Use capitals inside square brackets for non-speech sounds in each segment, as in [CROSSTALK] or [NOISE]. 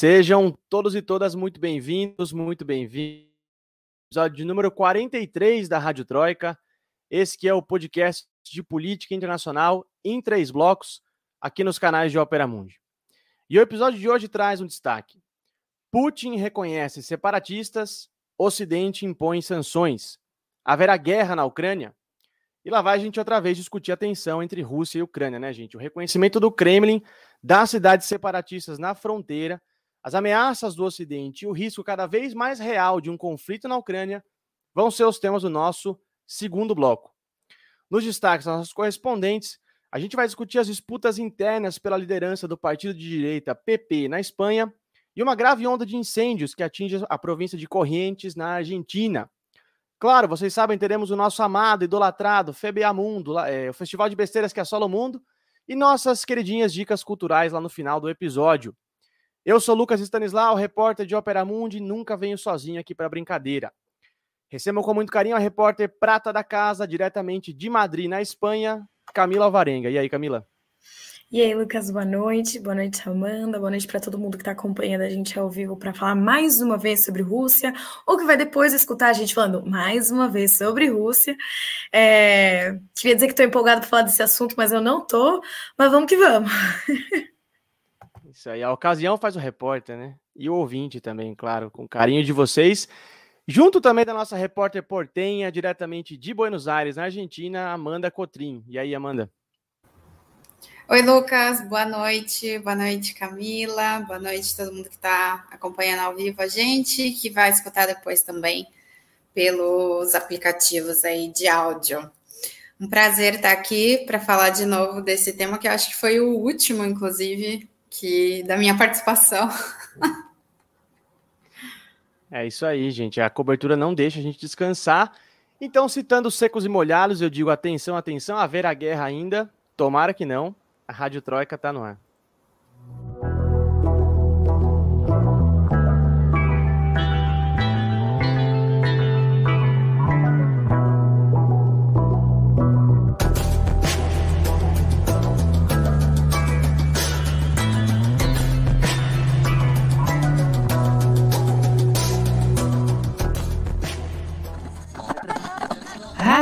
Sejam todos e todas muito bem-vindos, muito bem-vindos. Episódio número 43 da Rádio Troika. Esse que é o podcast de política internacional em três blocos, aqui nos canais de Opera Mundi. E o episódio de hoje traz um destaque. Putin reconhece separatistas, Ocidente impõe sanções. Haverá guerra na Ucrânia? E lá vai a gente outra vez discutir a tensão entre Rússia e Ucrânia, né, gente? O reconhecimento do Kremlin das cidades separatistas na fronteira, as ameaças do Ocidente e o risco cada vez mais real de um conflito na Ucrânia vão ser os temas do nosso segundo bloco. Nos destaques das nossas correspondentes, a gente vai discutir as disputas internas pela liderança do partido de direita PP na Espanha e uma grave onda de incêndios que atinge a província de Corrientes, na Argentina. Claro, vocês sabem, teremos o nosso amado, idolatrado FBA Mundo, é, o festival de besteiras que assola o mundo, e nossas queridinhas dicas culturais lá no final do episódio. Eu sou Lucas Stanislau, repórter de Opera Mundi, nunca venho sozinho aqui para brincadeira. Recebam com muito carinho a repórter prata da casa, diretamente de Madrid, na Espanha, Camila Alvarenga. E aí, Camila? E aí, Lucas, boa noite. Boa noite, Amanda. Boa noite para todo mundo que está acompanhando a gente ao vivo para falar mais uma vez sobre Rússia, ou que vai depois escutar a gente falando mais uma vez sobre Rússia. É... Queria dizer que estou empolgado para falar desse assunto, mas eu não tô. Mas vamos que vamos. [LAUGHS] Isso aí, a ocasião faz o repórter, né? E o ouvinte também, claro, com carinho de vocês. Junto também da nossa repórter portenha, diretamente de Buenos Aires, na Argentina, Amanda Cotrim. E aí, Amanda? Oi, Lucas, boa noite. Boa noite, Camila. Boa noite todo mundo que está acompanhando ao vivo a gente, que vai escutar depois também pelos aplicativos aí de áudio. Um prazer estar aqui para falar de novo desse tema que eu acho que foi o último, inclusive, que da minha participação. [LAUGHS] É isso aí, gente. A cobertura não deixa a gente descansar. Então, citando secos e molhados, eu digo atenção, atenção, haverá guerra ainda. Tomara que não. A Rádio Troika está no ar.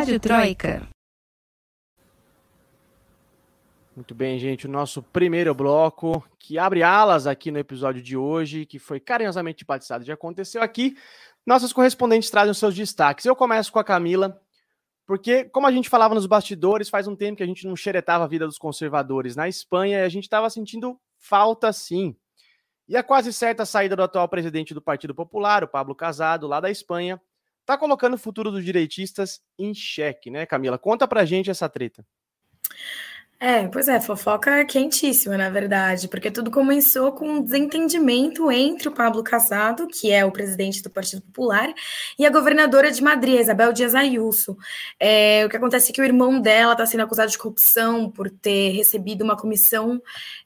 Rádio Troika. Muito bem, gente. O nosso primeiro bloco, que abre alas aqui no episódio de hoje, que foi carinhosamente batizado, já aconteceu aqui. Nossas correspondentes trazem os seus destaques. Eu começo com a Camila, porque, como a gente falava nos bastidores, faz um tempo que a gente não xeretava a vida dos conservadores na Espanha e a gente estava sentindo falta sim. E a quase certa saída do atual presidente do Partido Popular, o Pablo Casado, lá da Espanha, está colocando o futuro dos direitistas em xeque, né, Camila? Conta pra gente essa treta. É, pois é, fofoca quentíssima, na verdade, porque tudo começou com um desentendimento entre o Pablo Casado, que é o presidente do Partido Popular, e a governadora de Madrid, Isabel Dias Ayuso. É, o que acontece é que o irmão dela está sendo acusado de corrupção por ter recebido uma comissão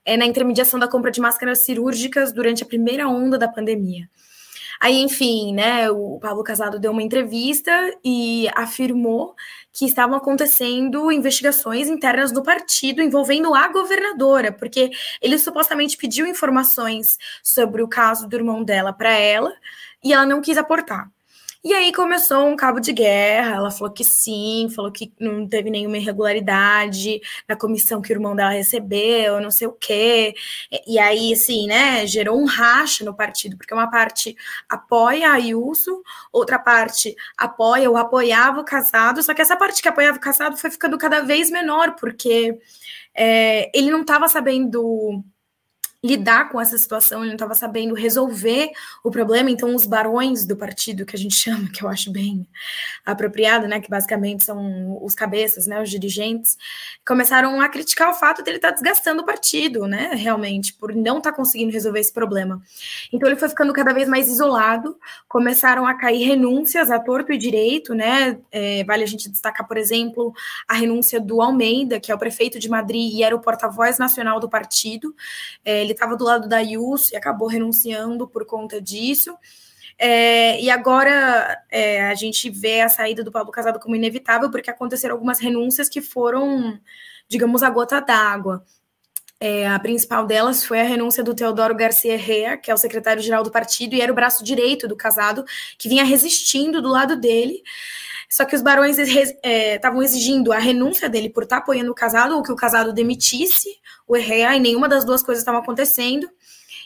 é, na intermediação da compra de máscaras cirúrgicas durante a primeira onda da pandemia. Aí, enfim, né, o Pablo Casado deu uma entrevista e afirmou que estavam acontecendo investigações internas do partido envolvendo a governadora, porque ele supostamente pediu informações sobre o caso do irmão dela para ela e ela não quis aportar. E aí começou um cabo de guerra. Ela falou que sim, falou que não teve nenhuma irregularidade na comissão que o irmão dela recebeu, não sei o quê. E aí, assim, né, gerou um racha no partido, porque uma parte apoia a Ayuso, outra parte apoia ou apoiava o casado, só que essa parte que apoiava o casado foi ficando cada vez menor, porque é, ele não estava sabendo lidar com essa situação, ele não estava sabendo resolver o problema, então os barões do partido, que a gente [LAUGHS] chama, que eu acho bem apropriado, né, que basicamente são os cabeças, né, os dirigentes, começaram a criticar o fato dele estar tá desgastando o partido, né, realmente, por não estar tá conseguindo resolver esse problema. Então ele foi ficando cada vez mais isolado, começaram a cair renúncias a torto e direito, né, é, vale a gente destacar, por exemplo, a renúncia do Almeida, que é o prefeito de Madrid e era o porta-voz nacional do partido, é, ele estava do lado da IUS e acabou renunciando por conta disso. É, e agora é, a gente vê a saída do Pablo Casado como inevitável, porque aconteceram algumas renúncias que foram, digamos, a gota d'água. É, a principal delas foi a renúncia do Teodoro Garcia Herrera, que é o secretário-geral do partido e era o braço direito do casado, que vinha resistindo do lado dele. Só que os barões estavam é, exigindo a renúncia dele por estar tá apoiando o casado, ou que o casado demitisse o Herrera, e nenhuma das duas coisas estava acontecendo.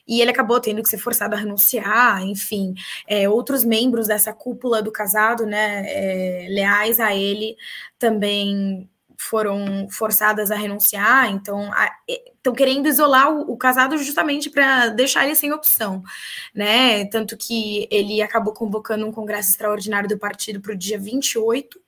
E ele acabou tendo que ser forçado a renunciar, enfim, é, outros membros dessa cúpula do casado, né, é, leais a ele, também foram forçadas a renunciar, então estão querendo isolar o, o casado justamente para deixar ele sem opção, né? Tanto que ele acabou convocando um congresso extraordinário do partido para o dia 28,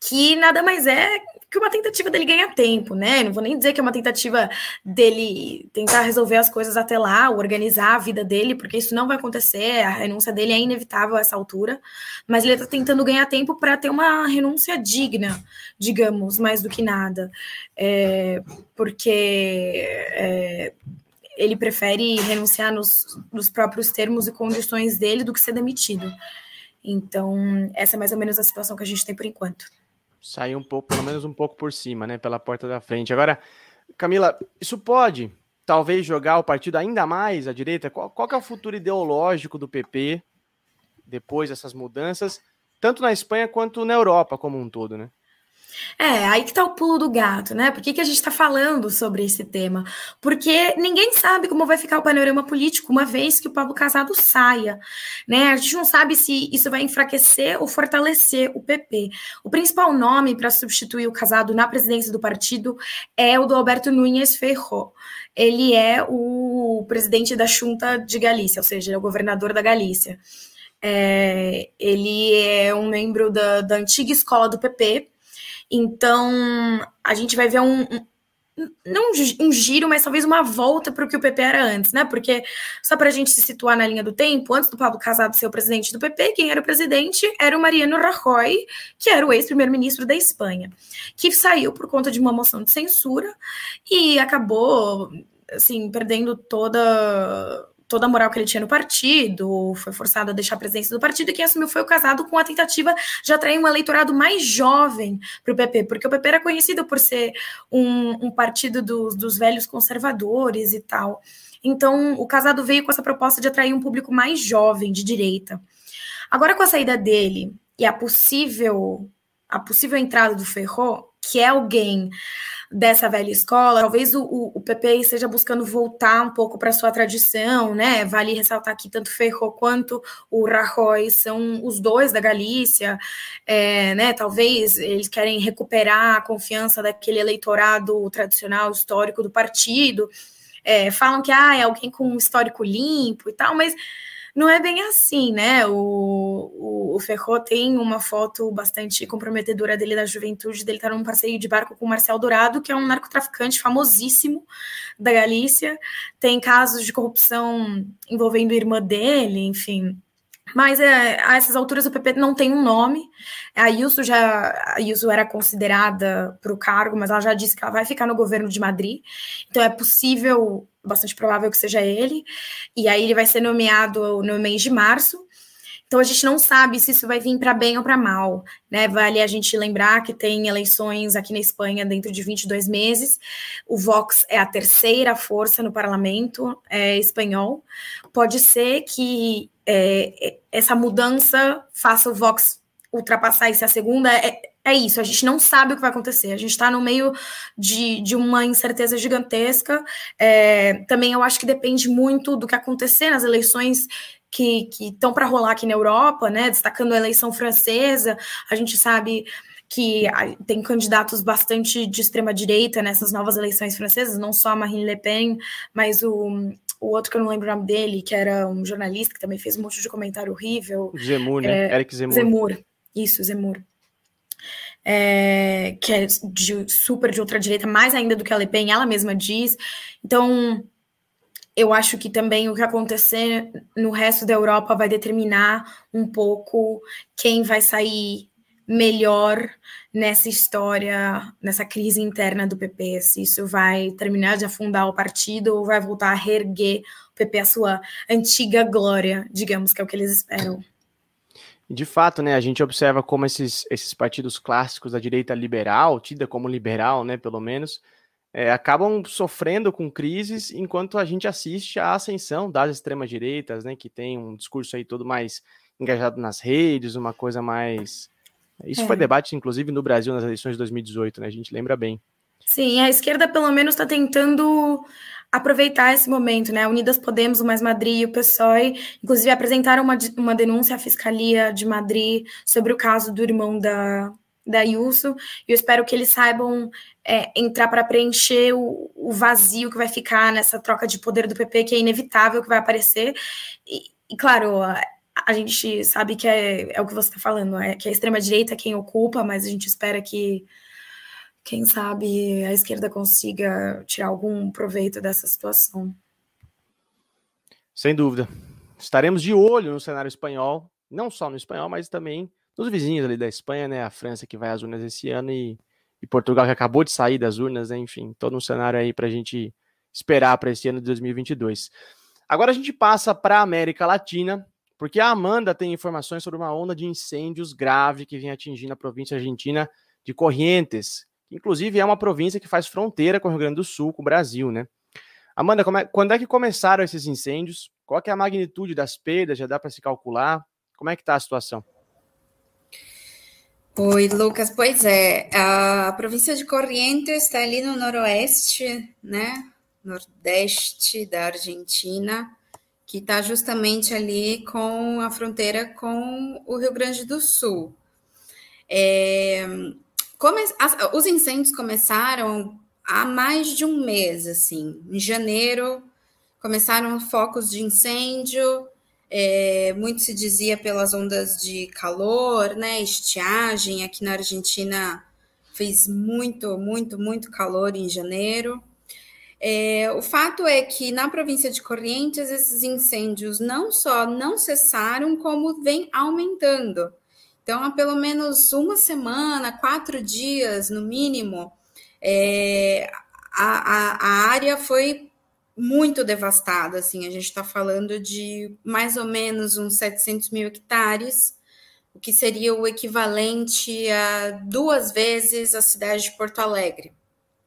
que nada mais é que uma tentativa dele ganhar tempo, né? Não vou nem dizer que é uma tentativa dele tentar resolver as coisas até lá, organizar a vida dele, porque isso não vai acontecer, a renúncia dele é inevitável a essa altura, mas ele está tentando ganhar tempo para ter uma renúncia digna, digamos, mais do que nada. É, porque é, ele prefere renunciar nos, nos próprios termos e condições dele do que ser demitido. Então, essa é mais ou menos a situação que a gente tem por enquanto sair um pouco, pelo menos um pouco por cima, né? Pela porta da frente. Agora, Camila, isso pode talvez jogar o partido ainda mais à direita? Qual, qual é o futuro ideológico do PP depois dessas mudanças, tanto na Espanha quanto na Europa como um todo, né? É, aí que tá o pulo do gato, né? Por que, que a gente está falando sobre esse tema? Porque ninguém sabe como vai ficar o panorama político uma vez que o Pablo Casado saia, né? A gente não sabe se isso vai enfraquecer ou fortalecer o PP. O principal nome para substituir o Casado na presidência do partido é o do Alberto Núñez Ferro. Ele é o presidente da Junta de Galícia, ou seja, é o governador da Galícia. É, ele é um membro da, da antiga escola do PP, então, a gente vai ver um, um não um giro, mas talvez uma volta para o que o PP era antes, né? Porque, só para a gente se situar na linha do tempo, antes do Pablo Casado ser o presidente do PP, quem era o presidente era o Mariano Rajoy, que era o ex-primeiro-ministro da Espanha, que saiu por conta de uma moção de censura e acabou, assim, perdendo toda toda a moral que ele tinha no partido, foi forçado a deixar a presidência do partido, e quem assumiu foi o casado com a tentativa de atrair um eleitorado mais jovem para o PP, porque o PP era conhecido por ser um, um partido dos, dos velhos conservadores e tal. Então, o casado veio com essa proposta de atrair um público mais jovem, de direita. Agora, com a saída dele e a possível, a possível entrada do Ferro, que é alguém dessa velha escola, talvez o, o, o PP esteja buscando voltar um pouco para sua tradição, né? Vale ressaltar que tanto Ferro quanto o Rajoy são os dois da Galícia, é, né? Talvez eles querem recuperar a confiança daquele eleitorado tradicional histórico do partido. É, falam que ah, é alguém com um histórico limpo e tal, mas não é bem assim, né? O, o, o Ferro tem uma foto bastante comprometedora dele da juventude, dele estar tá num passeio de barco com o Marcel Dourado, que é um narcotraficante famosíssimo da Galícia. Tem casos de corrupção envolvendo a irmã dele, enfim. Mas é, a essas alturas o PP não tem um nome. A Ayuso já a Ayuso era considerada para o cargo, mas ela já disse que ela vai ficar no governo de Madrid. Então é possível bastante provável que seja ele, e aí ele vai ser nomeado no mês de março. Então a gente não sabe se isso vai vir para bem ou para mal, né? Vale a gente lembrar que tem eleições aqui na Espanha dentro de 22 meses. O Vox é a terceira força no parlamento é, espanhol. Pode ser que é, essa mudança faça o Vox ultrapassar e ser a segunda. É, é isso, a gente não sabe o que vai acontecer, a gente está no meio de, de uma incerteza gigantesca. É, também eu acho que depende muito do que acontecer nas eleições que estão para rolar aqui na Europa, né? Destacando a eleição francesa, a gente sabe que tem candidatos bastante de extrema direita nessas novas eleições francesas, não só a Marine Le Pen, mas o, o outro que eu não lembro o nome dele, que era um jornalista que também fez um monte de comentário horrível. Zemmour, né? É, Eric Zemmour. Zemmour, isso, Zemmour é, que é de, super de ultradireita, mais ainda do que a Le Pen, ela mesma diz. Então, eu acho que também o que acontecer no resto da Europa vai determinar um pouco quem vai sair melhor nessa história, nessa crise interna do PP, se isso vai terminar de afundar o partido ou vai voltar a reerguer o PP a sua antiga glória, digamos que é o que eles esperam. De fato, né, a gente observa como esses, esses partidos clássicos da direita liberal, tida como liberal, né, pelo menos, é, acabam sofrendo com crises enquanto a gente assiste à ascensão das extremas direitas, né, que tem um discurso aí todo mais engajado nas redes, uma coisa mais isso é. foi debate inclusive no Brasil nas eleições de 2018, né? A gente lembra bem. Sim, a esquerda pelo menos está tentando aproveitar esse momento, né? Unidas Podemos, o Mais Madrid e o PSOE, inclusive apresentaram uma, uma denúncia à Fiscalia de Madrid sobre o caso do irmão da, da Ayuso, e eu espero que eles saibam é, entrar para preencher o, o, vazio que vai ficar nessa troca de poder do PP, que é inevitável que vai aparecer. E, e claro, a, a, gente sabe que é, é o que você está falando, é que a extrema-direita é quem ocupa, mas a gente espera que, quem sabe, a esquerda consiga tirar algum proveito dessa situação. Sem dúvida. Estaremos de olho no cenário espanhol, não só no espanhol, mas também nos vizinhos ali da Espanha, né? A França que vai às urnas esse ano e, e Portugal que acabou de sair das urnas, né? Enfim, todo um cenário aí para a gente esperar para esse ano de 2022. Agora a gente passa para a América Latina, porque a Amanda tem informações sobre uma onda de incêndios grave que vem atingindo a província argentina de Corrientes, que inclusive é uma província que faz fronteira com o Rio Grande do Sul, com o Brasil, né? Amanda, é, quando é que começaram esses incêndios? Qual é a magnitude das perdas? Já dá para se calcular? Como é que está a situação? Oi, Lucas. Pois é, a província de Corrientes está ali no noroeste, né? Nordeste da Argentina, que está justamente ali com a fronteira com o Rio Grande do Sul. É, come, as, os incêndios começaram há mais de um mês, assim. Em janeiro começaram focos de incêndio, é, muito se dizia pelas ondas de calor, né? Estiagem. Aqui na Argentina fez muito, muito, muito calor em janeiro. É, o fato é que na província de Corrientes esses incêndios não só não cessaram, como vem aumentando. Então, há pelo menos uma semana, quatro dias no mínimo, é, a, a, a área foi muito devastada, assim, a gente está falando de mais ou menos uns 700 mil hectares, o que seria o equivalente a duas vezes a cidade de Porto Alegre,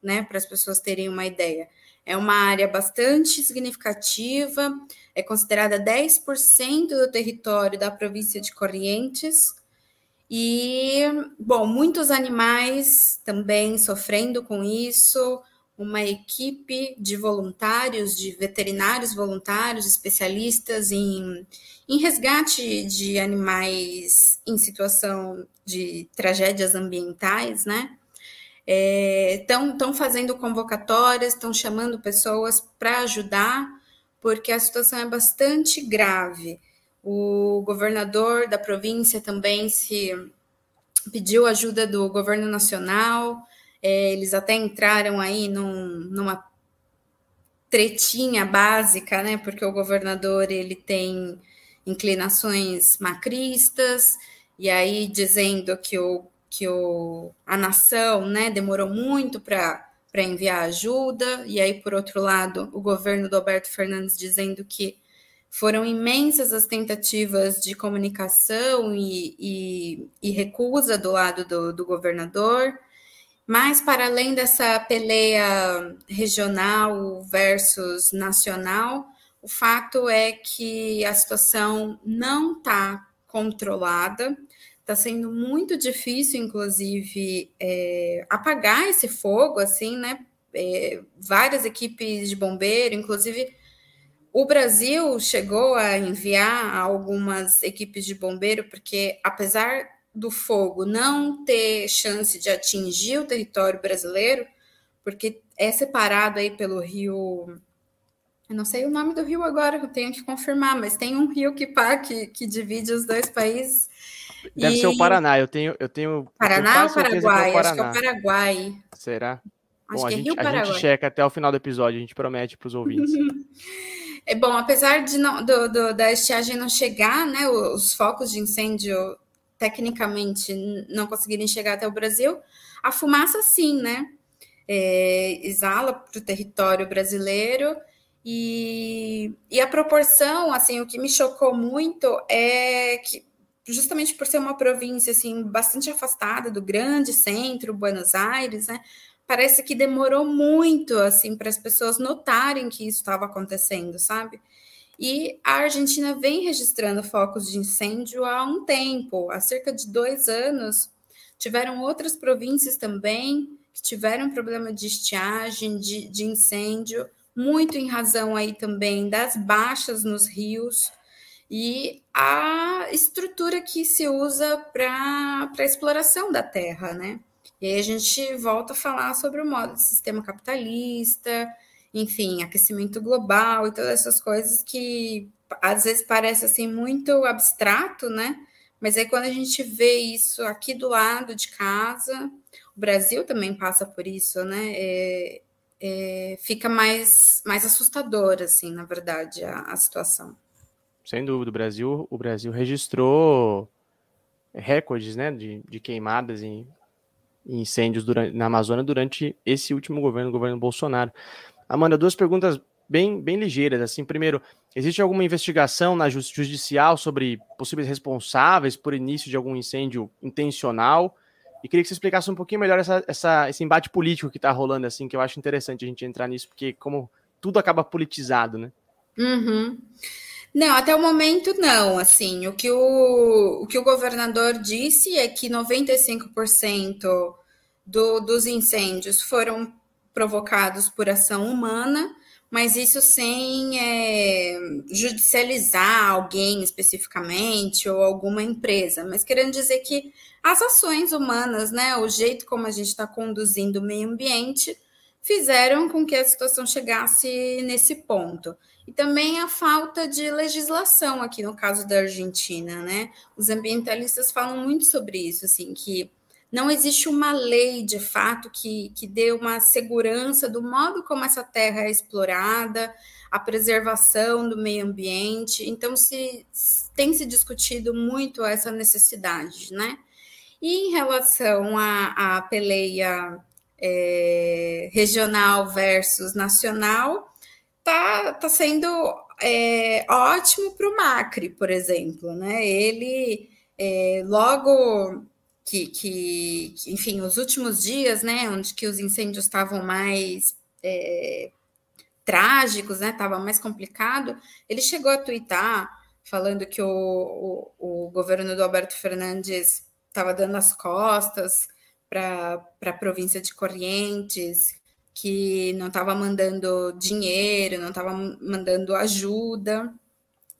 né, para as pessoas terem uma ideia. É uma área bastante significativa, é considerada 10% do território da província de Corrientes, e, bom, muitos animais também sofrendo com isso, uma equipe de voluntários, de veterinários voluntários, especialistas em, em resgate de animais em situação de tragédias ambientais, né? Estão é, fazendo convocatórias, estão chamando pessoas para ajudar, porque a situação é bastante grave. O governador da província também se pediu ajuda do governo nacional, é, eles até entraram aí num, numa tretinha básica, né? Porque o governador ele tem inclinações macristas, e aí dizendo que, o, que o, a nação né, demorou muito para enviar ajuda, e aí, por outro lado, o governo do Alberto Fernandes dizendo que foram imensas as tentativas de comunicação e, e, e recusa do lado do, do governador. Mas, para além dessa peleia regional versus nacional, o fato é que a situação não está controlada, está sendo muito difícil, inclusive, é, apagar esse fogo, assim, né? É, várias equipes de bombeiro, inclusive o Brasil chegou a enviar algumas equipes de bombeiro, porque apesar do fogo não ter chance de atingir o território brasileiro, porque é separado aí pelo rio. Eu não sei o nome do rio agora, eu tenho que confirmar, mas tem um rio que, que, que divide os dois países. Deve e... ser o Paraná, eu tenho. Eu tenho Paraná ou Paraguai? É Acho que é o Paraguai. Será? Acho Bom, a, é gente, a gente checa até o final do episódio, a gente promete para os [LAUGHS] ouvintes. É bom, apesar de não, do, do, da estiagem não chegar, né? Os focos de incêndio tecnicamente não conseguirem chegar até o Brasil, a fumaça sim, né? É, exala para o território brasileiro e, e a proporção, assim, o que me chocou muito é que justamente por ser uma província assim bastante afastada do grande centro, Buenos Aires, né? Parece que demorou muito assim para as pessoas notarem que isso estava acontecendo, sabe? E a Argentina vem registrando focos de incêndio há um tempo, há cerca de dois anos. Tiveram outras províncias também que tiveram problema de estiagem, de, de incêndio, muito em razão aí também das baixas nos rios e a estrutura que se usa para a exploração da terra, né? E aí a gente volta a falar sobre o modo de sistema capitalista, enfim, aquecimento global e todas essas coisas que às vezes parece assim muito abstrato, né? Mas aí quando a gente vê isso aqui do lado de casa, o Brasil também passa por isso, né? É, é, fica mais, mais assustador, assim, na verdade, a, a situação. Sem dúvida, o Brasil, o Brasil registrou recordes, né, de, de queimadas e incêndios durante, na Amazônia durante esse último governo, o governo Bolsonaro. Amanda, duas perguntas bem, bem ligeiras. Assim, primeiro, existe alguma investigação na judicial sobre possíveis responsáveis por início de algum incêndio intencional? E queria que você explicasse um pouquinho melhor essa, essa, esse embate político que está rolando, assim, que eu acho interessante a gente entrar nisso, porque como tudo acaba politizado, né? Uhum. Não, até o momento não. Assim, o que o, o que o governador disse é que 95% do, dos incêndios foram provocados por ação humana, mas isso sem é, judicializar alguém especificamente ou alguma empresa, mas querendo dizer que as ações humanas, né, o jeito como a gente está conduzindo o meio ambiente, fizeram com que a situação chegasse nesse ponto. E também a falta de legislação aqui no caso da Argentina, né? Os ambientalistas falam muito sobre isso, assim, que não existe uma lei de fato que, que dê uma segurança do modo como essa terra é explorada, a preservação do meio ambiente. Então, se tem se discutido muito essa necessidade, né? E em relação à, à peleia é, regional versus nacional, tá, tá sendo é, ótimo para o Macri, por exemplo, né? Ele é, logo que, que, enfim, os últimos dias, né, onde que os incêndios estavam mais é, trágicos, né, estava mais complicado, ele chegou a twittar falando que o, o, o governo do Alberto Fernandes estava dando as costas para a província de Corrientes, que não estava mandando dinheiro, não estava mandando ajuda.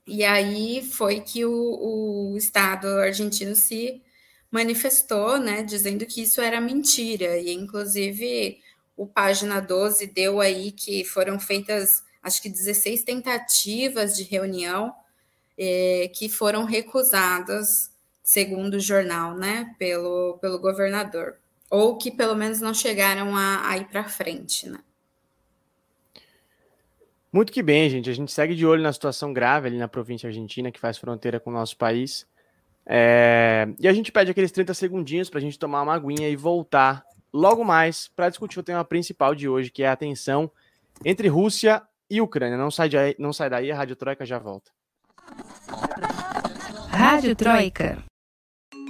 E aí foi que o, o Estado argentino se manifestou, né, dizendo que isso era mentira, e inclusive o Página 12 deu aí que foram feitas, acho que 16 tentativas de reunião é, que foram recusadas, segundo o jornal, né, pelo, pelo governador, ou que pelo menos não chegaram a, a ir para frente, né. Muito que bem, gente. A gente segue de olho na situação grave ali na província argentina, que faz fronteira com o nosso país. É... E a gente pede aqueles 30 segundinhos para a gente tomar uma aguinha e voltar logo mais para discutir o tema principal de hoje, que é a tensão entre Rússia e Ucrânia. Não sai, de aí, não sai daí, a Rádio Troika já volta. Rádio Troika.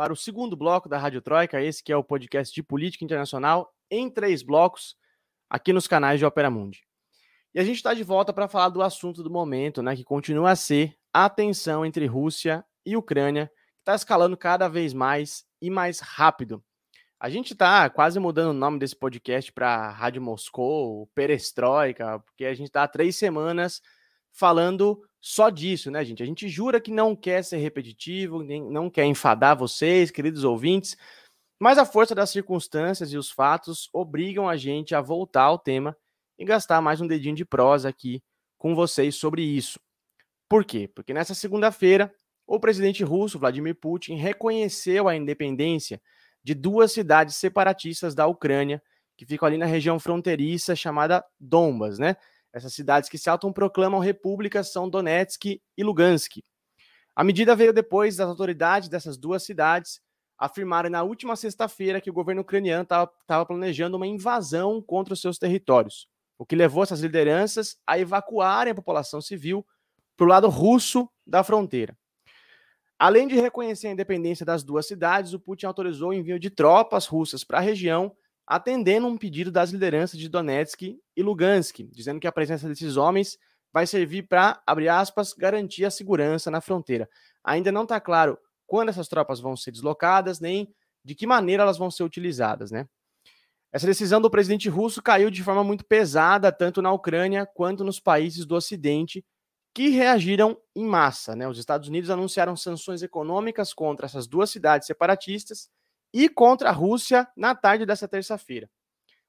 para o segundo bloco da Rádio Troika, esse que é o podcast de política internacional em três blocos aqui nos canais de Opera Mundi. E a gente está de volta para falar do assunto do momento, né, que continua a ser a tensão entre Rússia e Ucrânia, está escalando cada vez mais e mais rápido. A gente está quase mudando o nome desse podcast para Rádio Moscou, Perestroika, porque a gente está há três semanas falando só disso, né, gente? A gente jura que não quer ser repetitivo, nem, não quer enfadar vocês, queridos ouvintes, mas a força das circunstâncias e os fatos obrigam a gente a voltar ao tema e gastar mais um dedinho de prosa aqui com vocês sobre isso. Por quê? Porque nessa segunda-feira o presidente russo Vladimir Putin reconheceu a independência de duas cidades separatistas da Ucrânia que ficam ali na região fronteiriça chamada Dombas, né? Essas cidades que se autoproclamam repúblicas são Donetsk e Lugansk. A medida veio depois das autoridades dessas duas cidades afirmarem na última sexta-feira que o governo ucraniano estava planejando uma invasão contra os seus territórios, o que levou essas lideranças a evacuarem a população civil para o lado russo da fronteira. Além de reconhecer a independência das duas cidades, o Putin autorizou o envio de tropas russas para a região, atendendo um pedido das lideranças de Donetsk e Lugansk, dizendo que a presença desses homens vai servir para, abre aspas, garantir a segurança na fronteira. Ainda não está claro quando essas tropas vão ser deslocadas, nem de que maneira elas vão ser utilizadas, né? Essa decisão do presidente russo caiu de forma muito pesada, tanto na Ucrânia quanto nos países do Ocidente, que reagiram em massa. Né? Os Estados Unidos anunciaram sanções econômicas contra essas duas cidades separatistas e contra a Rússia na tarde dessa terça-feira.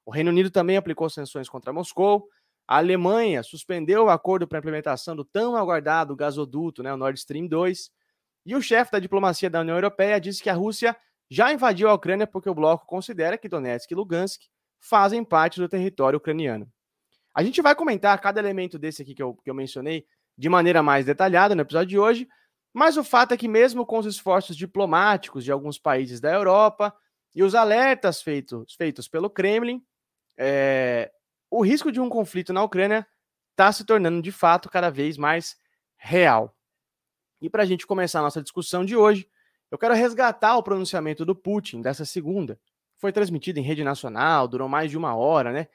O Reino Unido também aplicou sanções contra Moscou. A Alemanha suspendeu o acordo para a implementação do tão aguardado gasoduto, né, o Nord Stream 2. E o chefe da diplomacia da União Europeia disse que a Rússia já invadiu a Ucrânia porque o bloco considera que Donetsk e Lugansk fazem parte do território ucraniano. A gente vai comentar cada elemento desse aqui que eu, que eu mencionei de maneira mais detalhada no episódio de hoje, mas o fato é que, mesmo com os esforços diplomáticos de alguns países da Europa e os alertas feitos, feitos pelo Kremlin, é, o risco de um conflito na Ucrânia está se tornando de fato cada vez mais real. E para a gente começar a nossa discussão de hoje, eu quero resgatar o pronunciamento do Putin dessa segunda. Foi transmitido em rede nacional, durou mais de uma hora, né?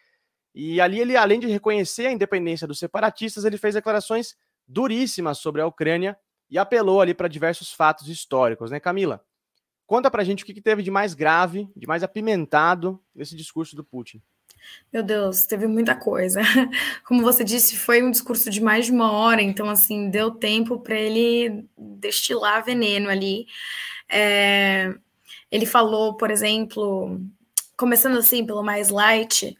E ali ele, além de reconhecer a independência dos separatistas, ele fez declarações duríssimas sobre a Ucrânia e apelou ali para diversos fatos históricos, né, Camila? Conta pra gente o que, que teve de mais grave, de mais apimentado nesse discurso do Putin. Meu Deus, teve muita coisa. [LAUGHS] Como você disse, foi um discurso de mais de uma hora, então, assim, deu tempo para ele destilar veneno ali. É... Ele falou, por exemplo, começando assim pelo mais light,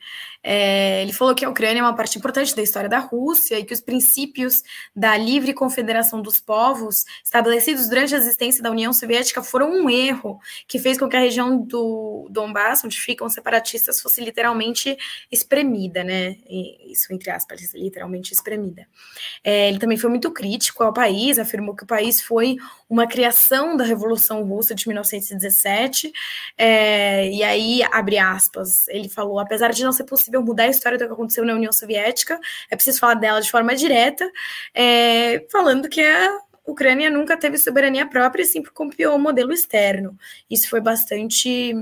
é, ele falou que a Ucrânia é uma parte importante da história da Rússia e que os princípios da livre confederação dos povos estabelecidos durante a existência da União Soviética foram um erro que fez com que a região do Donbass, onde ficam separatistas, fosse literalmente espremida, né? Isso entre aspas, literalmente espremida. É, ele também foi muito crítico ao país, afirmou que o país foi uma criação da Revolução Russa de 1917, é, e aí, abre aspas, ele falou, apesar de não ser possível mudar a história do que aconteceu na União Soviética, é preciso falar dela de forma direta, é, falando que a Ucrânia nunca teve soberania própria e sempre copiou o modelo externo. Isso foi bastante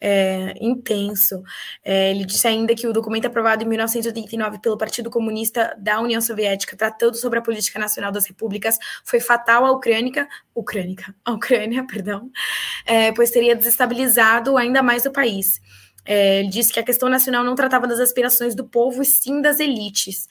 é, intenso. É, ele disse ainda que o documento aprovado em 1989 pelo Partido Comunista da União Soviética, tratando sobre a política nacional das repúblicas, foi fatal à Ucrânia, Ucrânica, à Ucrânia, [LAUGHS] perdão, é, pois teria desestabilizado ainda mais o país. É, ele disse que a questão nacional não tratava das aspirações do povo, e sim das elites.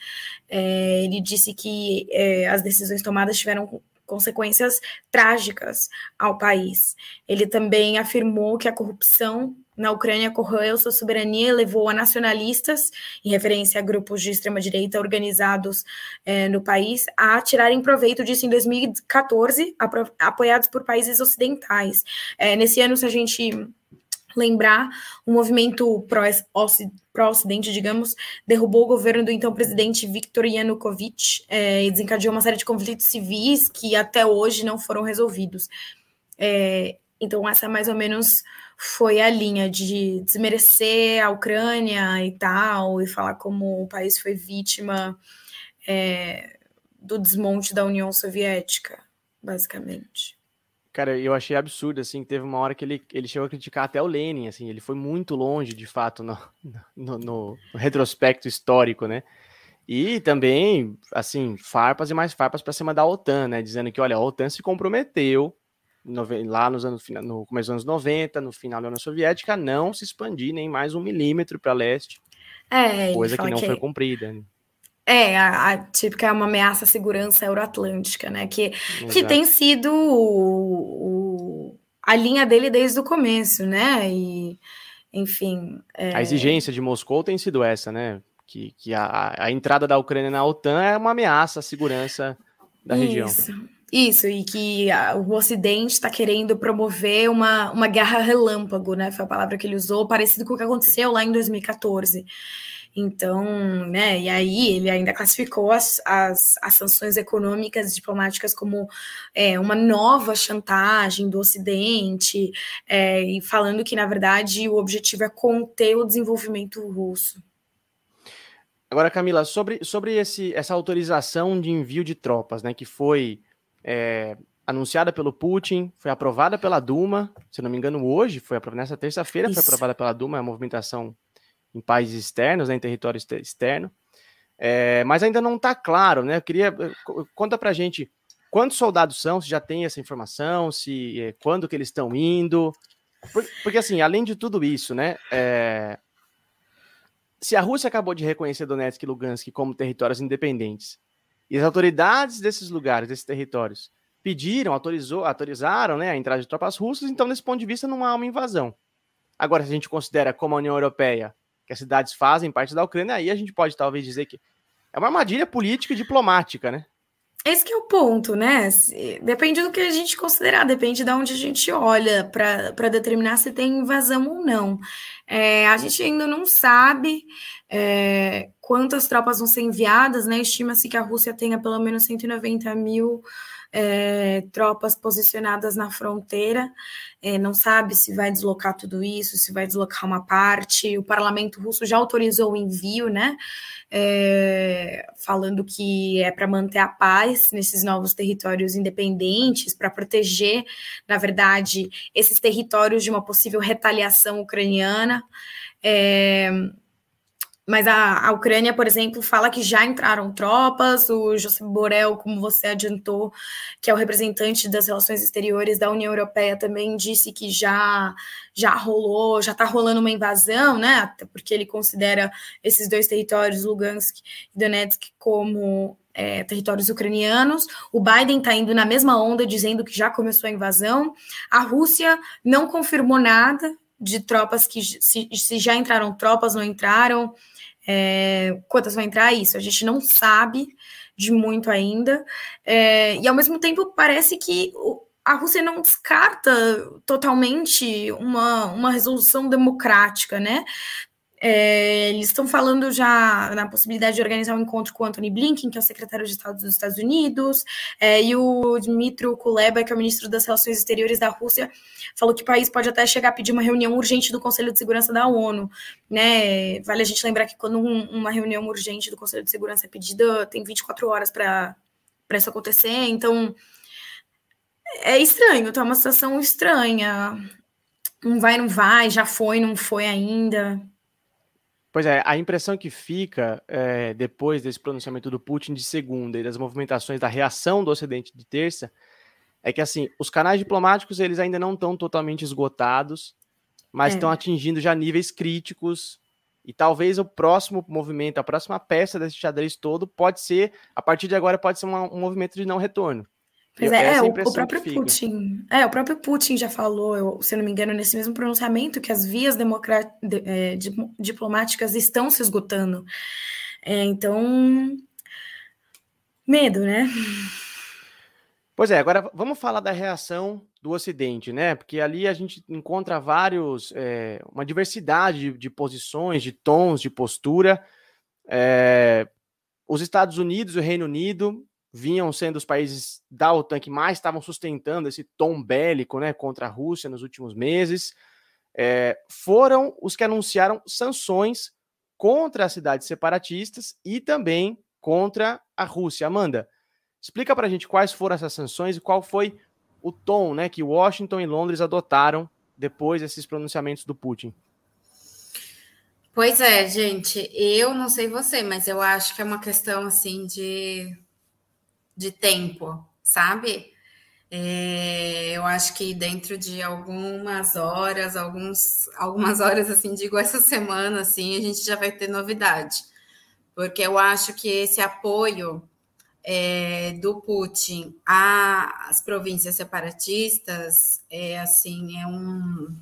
É, ele disse que é, as decisões tomadas tiveram consequências trágicas ao país. Ele também afirmou que a corrupção na Ucrânia corroeu sua soberania e levou a nacionalistas, em referência a grupos de extrema-direita organizados é, no país, a tirarem proveito disso em 2014, apoiados por países ocidentais. É, nesse ano, se a gente lembrar, o movimento pró-Ocidente, digamos, derrubou o governo do então presidente Viktor Yanukovych é, e desencadeou uma série de conflitos civis que até hoje não foram resolvidos. É, então, essa mais ou menos foi a linha de desmerecer a Ucrânia e tal, e falar como o país foi vítima é, do desmonte da União Soviética, basicamente. Cara, eu achei absurdo, assim, teve uma hora que ele, ele chegou a criticar até o Lenin, assim, ele foi muito longe, de fato, no, [LAUGHS] no, no, retrospecto histórico, né? E também, assim, farpas e mais farpas para cima da OTAN, né? Dizendo que, olha, a OTAN se comprometeu no, lá nos anos, no começo dos anos 90, no final da União Soviética, a não se expandir nem mais um milímetro para leste. É, coisa que não que... foi cumprida. Né? É, a, a típica é uma ameaça à segurança euroatlântica, né? Que, que tem sido o, o, a linha dele desde o começo, né? E, enfim. É... A exigência de Moscou tem sido essa, né? Que, que a, a entrada da Ucrânia na OTAN é uma ameaça à segurança da Isso. região. Isso, e que a, o Ocidente está querendo promover uma, uma guerra relâmpago, né? Foi a palavra que ele usou, parecido com o que aconteceu lá em 2014. Então, né, e aí ele ainda classificou as, as, as sanções econômicas e diplomáticas como é, uma nova chantagem do Ocidente, é, e falando que, na verdade, o objetivo é conter o desenvolvimento russo. Agora, Camila, sobre, sobre esse, essa autorização de envio de tropas, né, que foi é, anunciada pelo Putin, foi aprovada pela Duma, se não me engano, hoje, foi aprovada nessa terça-feira, foi aprovada pela Duma, a movimentação em países externos, né, em território externo. É, mas ainda não está claro, né? Eu queria eh, conta para gente quantos soldados são, se já tem essa informação, se é, quando que eles estão indo, porque, porque, assim, além de tudo isso, né? É, se a Rússia acabou de reconhecer Donetsk e Lugansk como territórios independentes e as autoridades desses lugares, desses territórios, pediram, autorizou, autorizaram, né, a entrada de tropas russas, então nesse ponto de vista não há uma invasão. Agora, se a gente considera como a União Europeia que as cidades fazem parte da Ucrânia, aí a gente pode talvez dizer que é uma armadilha política e diplomática, né? Esse é o ponto, né? Depende do que a gente considerar, depende de onde a gente olha para determinar se tem invasão ou não. É, a gente ainda não sabe é, quantas tropas vão ser enviadas, né? Estima-se que a Rússia tenha pelo menos 190 mil é, tropas posicionadas na fronteira, é, não sabe se vai deslocar tudo isso, se vai deslocar uma parte. O parlamento russo já autorizou o envio, né? É, falando que é para manter a paz nesses novos territórios independentes, para proteger, na verdade, esses territórios de uma possível retaliação ucraniana. É, mas a, a, Ucrânia, por exemplo, fala que já entraram tropas. O José Borrell, como você adiantou, que é o representante das relações exteriores da União Europeia, também disse que já já rolou, já está rolando uma invasão, né? Até porque ele considera esses dois territórios, Lugansk e Donetsk, como é, territórios ucranianos. O Biden está indo na mesma onda, dizendo que já começou a invasão. A Rússia não confirmou nada de tropas que se, se já entraram tropas, não entraram. É, quantas vão entrar? Isso, a gente não sabe de muito ainda. É, e ao mesmo tempo parece que a Rússia não descarta totalmente uma, uma resolução democrática, né? É, eles estão falando já na possibilidade de organizar um encontro com o Anthony Blinken, que é o secretário de Estado dos Estados Unidos, é, e o Dmitry Kuleba, que é o ministro das Relações Exteriores da Rússia, falou que o país pode até chegar a pedir uma reunião urgente do Conselho de Segurança da ONU. Né? Vale a gente lembrar que quando um, uma reunião urgente do Conselho de Segurança é pedida, tem 24 horas para isso acontecer, então é estranho, tá uma situação estranha. Não vai, não vai, já foi, não foi ainda. Pois é, a impressão que fica é, depois desse pronunciamento do Putin de segunda e das movimentações da reação do Ocidente de terça é que assim os canais diplomáticos eles ainda não estão totalmente esgotados, mas é. estão atingindo já níveis críticos e talvez o próximo movimento, a próxima peça desse xadrez todo pode ser a partir de agora pode ser uma, um movimento de não retorno. Pois é, é o, o, próprio Putin. É, o próprio Putin já falou, eu, se não me engano, nesse mesmo pronunciamento, que as vias de, é, diplomáticas estão se esgotando. É, então, medo, né? Pois é, agora vamos falar da reação do Ocidente, né? Porque ali a gente encontra vários, é, uma diversidade de, de, posições, de tons, de postura. É, os Estados Unidos e o Reino Unido vinham sendo os países da OTAN que mais estavam sustentando esse tom bélico né, contra a Rússia nos últimos meses, é, foram os que anunciaram sanções contra as cidades separatistas e também contra a Rússia. Amanda, explica para a gente quais foram essas sanções e qual foi o tom né, que Washington e Londres adotaram depois desses pronunciamentos do Putin. Pois é, gente, eu não sei você, mas eu acho que é uma questão assim de de tempo, sabe? É, eu acho que dentro de algumas horas, alguns, algumas [LAUGHS] horas, assim, digo essa semana, assim, a gente já vai ter novidade. Porque eu acho que esse apoio é, do Putin às províncias separatistas é assim, é um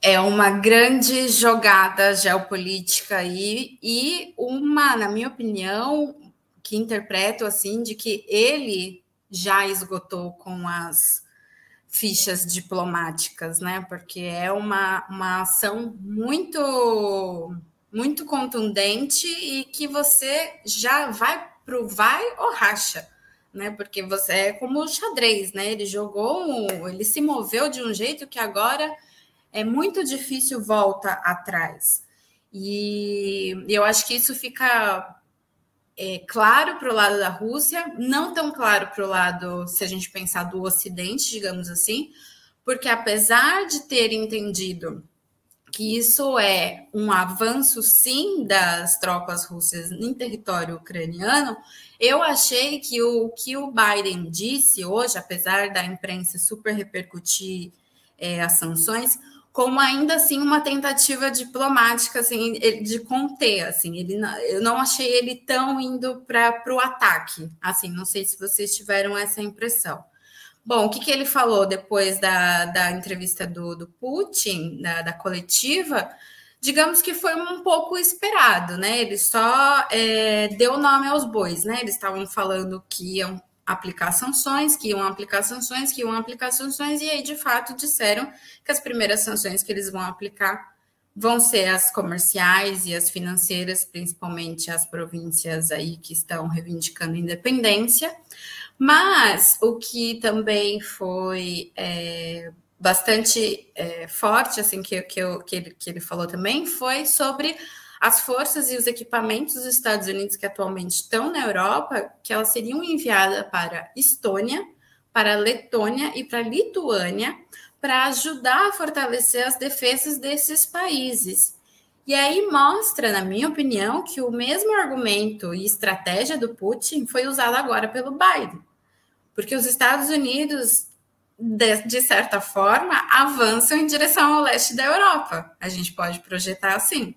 é uma grande jogada geopolítica aí e uma, na minha opinião, que interpreto assim de que ele já esgotou com as fichas diplomáticas, né? Porque é uma, uma ação muito muito contundente e que você já vai pro vai ou racha, né? Porque você é como o xadrez, né? Ele jogou, ele se moveu de um jeito que agora é muito difícil volta atrás. E eu acho que isso fica é, claro para o lado da Rússia, não tão claro para o lado, se a gente pensar do Ocidente, digamos assim, porque apesar de ter entendido que isso é um avanço, sim, das tropas russas em território ucraniano, eu achei que o que o Biden disse hoje, apesar da imprensa super repercutir é, as sanções, como ainda assim uma tentativa diplomática assim de conter assim ele eu não achei ele tão indo para o ataque assim não sei se vocês tiveram essa impressão. Bom o que, que ele falou depois da, da entrevista do, do Putin da, da coletiva? Digamos que foi um pouco esperado né? Ele só é, deu nome aos bois né? Eles estavam falando que iam aplicar sanções, que iam aplicar sanções, que iam aplicar sanções, e aí, de fato, disseram que as primeiras sanções que eles vão aplicar vão ser as comerciais e as financeiras, principalmente as províncias aí que estão reivindicando independência. Mas o que também foi é, bastante é, forte, assim, que, que, eu, que, ele, que ele falou também, foi sobre as forças e os equipamentos dos Estados Unidos que atualmente estão na Europa, que elas seriam enviadas para Estônia, para Letônia e para Lituânia, para ajudar a fortalecer as defesas desses países. E aí mostra, na minha opinião, que o mesmo argumento e estratégia do Putin foi usado agora pelo Biden. Porque os Estados Unidos, de, de certa forma, avançam em direção ao leste da Europa. A gente pode projetar assim.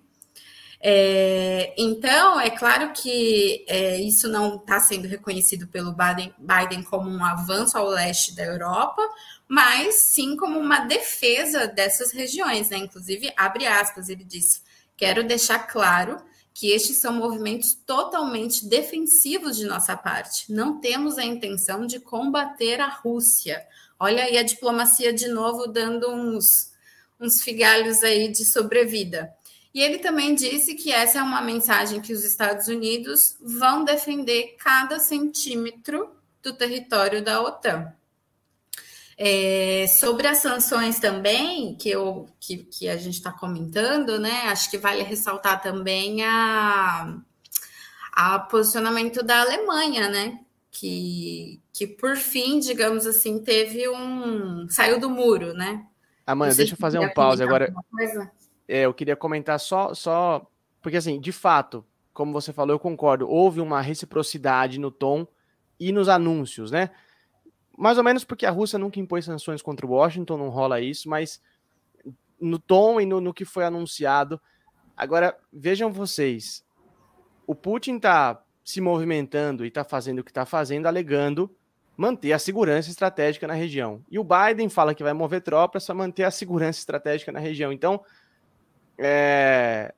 É, então, é claro que é, isso não está sendo reconhecido pelo Biden, Biden como um avanço ao leste da Europa, mas sim como uma defesa dessas regiões, né? Inclusive, abre aspas, ele disse: quero deixar claro que estes são movimentos totalmente defensivos de nossa parte. Não temos a intenção de combater a Rússia. Olha aí a diplomacia de novo dando uns, uns figalhos aí de sobrevida. E ele também disse que essa é uma mensagem que os Estados Unidos vão defender cada centímetro do território da OTAN. É, sobre as sanções também, que, eu, que, que a gente está comentando, né? Acho que vale ressaltar também a, a posicionamento da Alemanha, né? Que, que por fim, digamos assim, teve um. saiu do muro, né? Amanda, deixa eu fazer um pause agora. Coisa é, eu queria comentar só, só. Porque, assim, de fato, como você falou, eu concordo. Houve uma reciprocidade no tom e nos anúncios, né? Mais ou menos porque a Rússia nunca impôs sanções contra o Washington, não rola isso, mas no tom e no, no que foi anunciado. Agora, vejam vocês. O Putin está se movimentando e está fazendo o que está fazendo, alegando manter a segurança estratégica na região. E o Biden fala que vai mover tropas para manter a segurança estratégica na região. Então, é,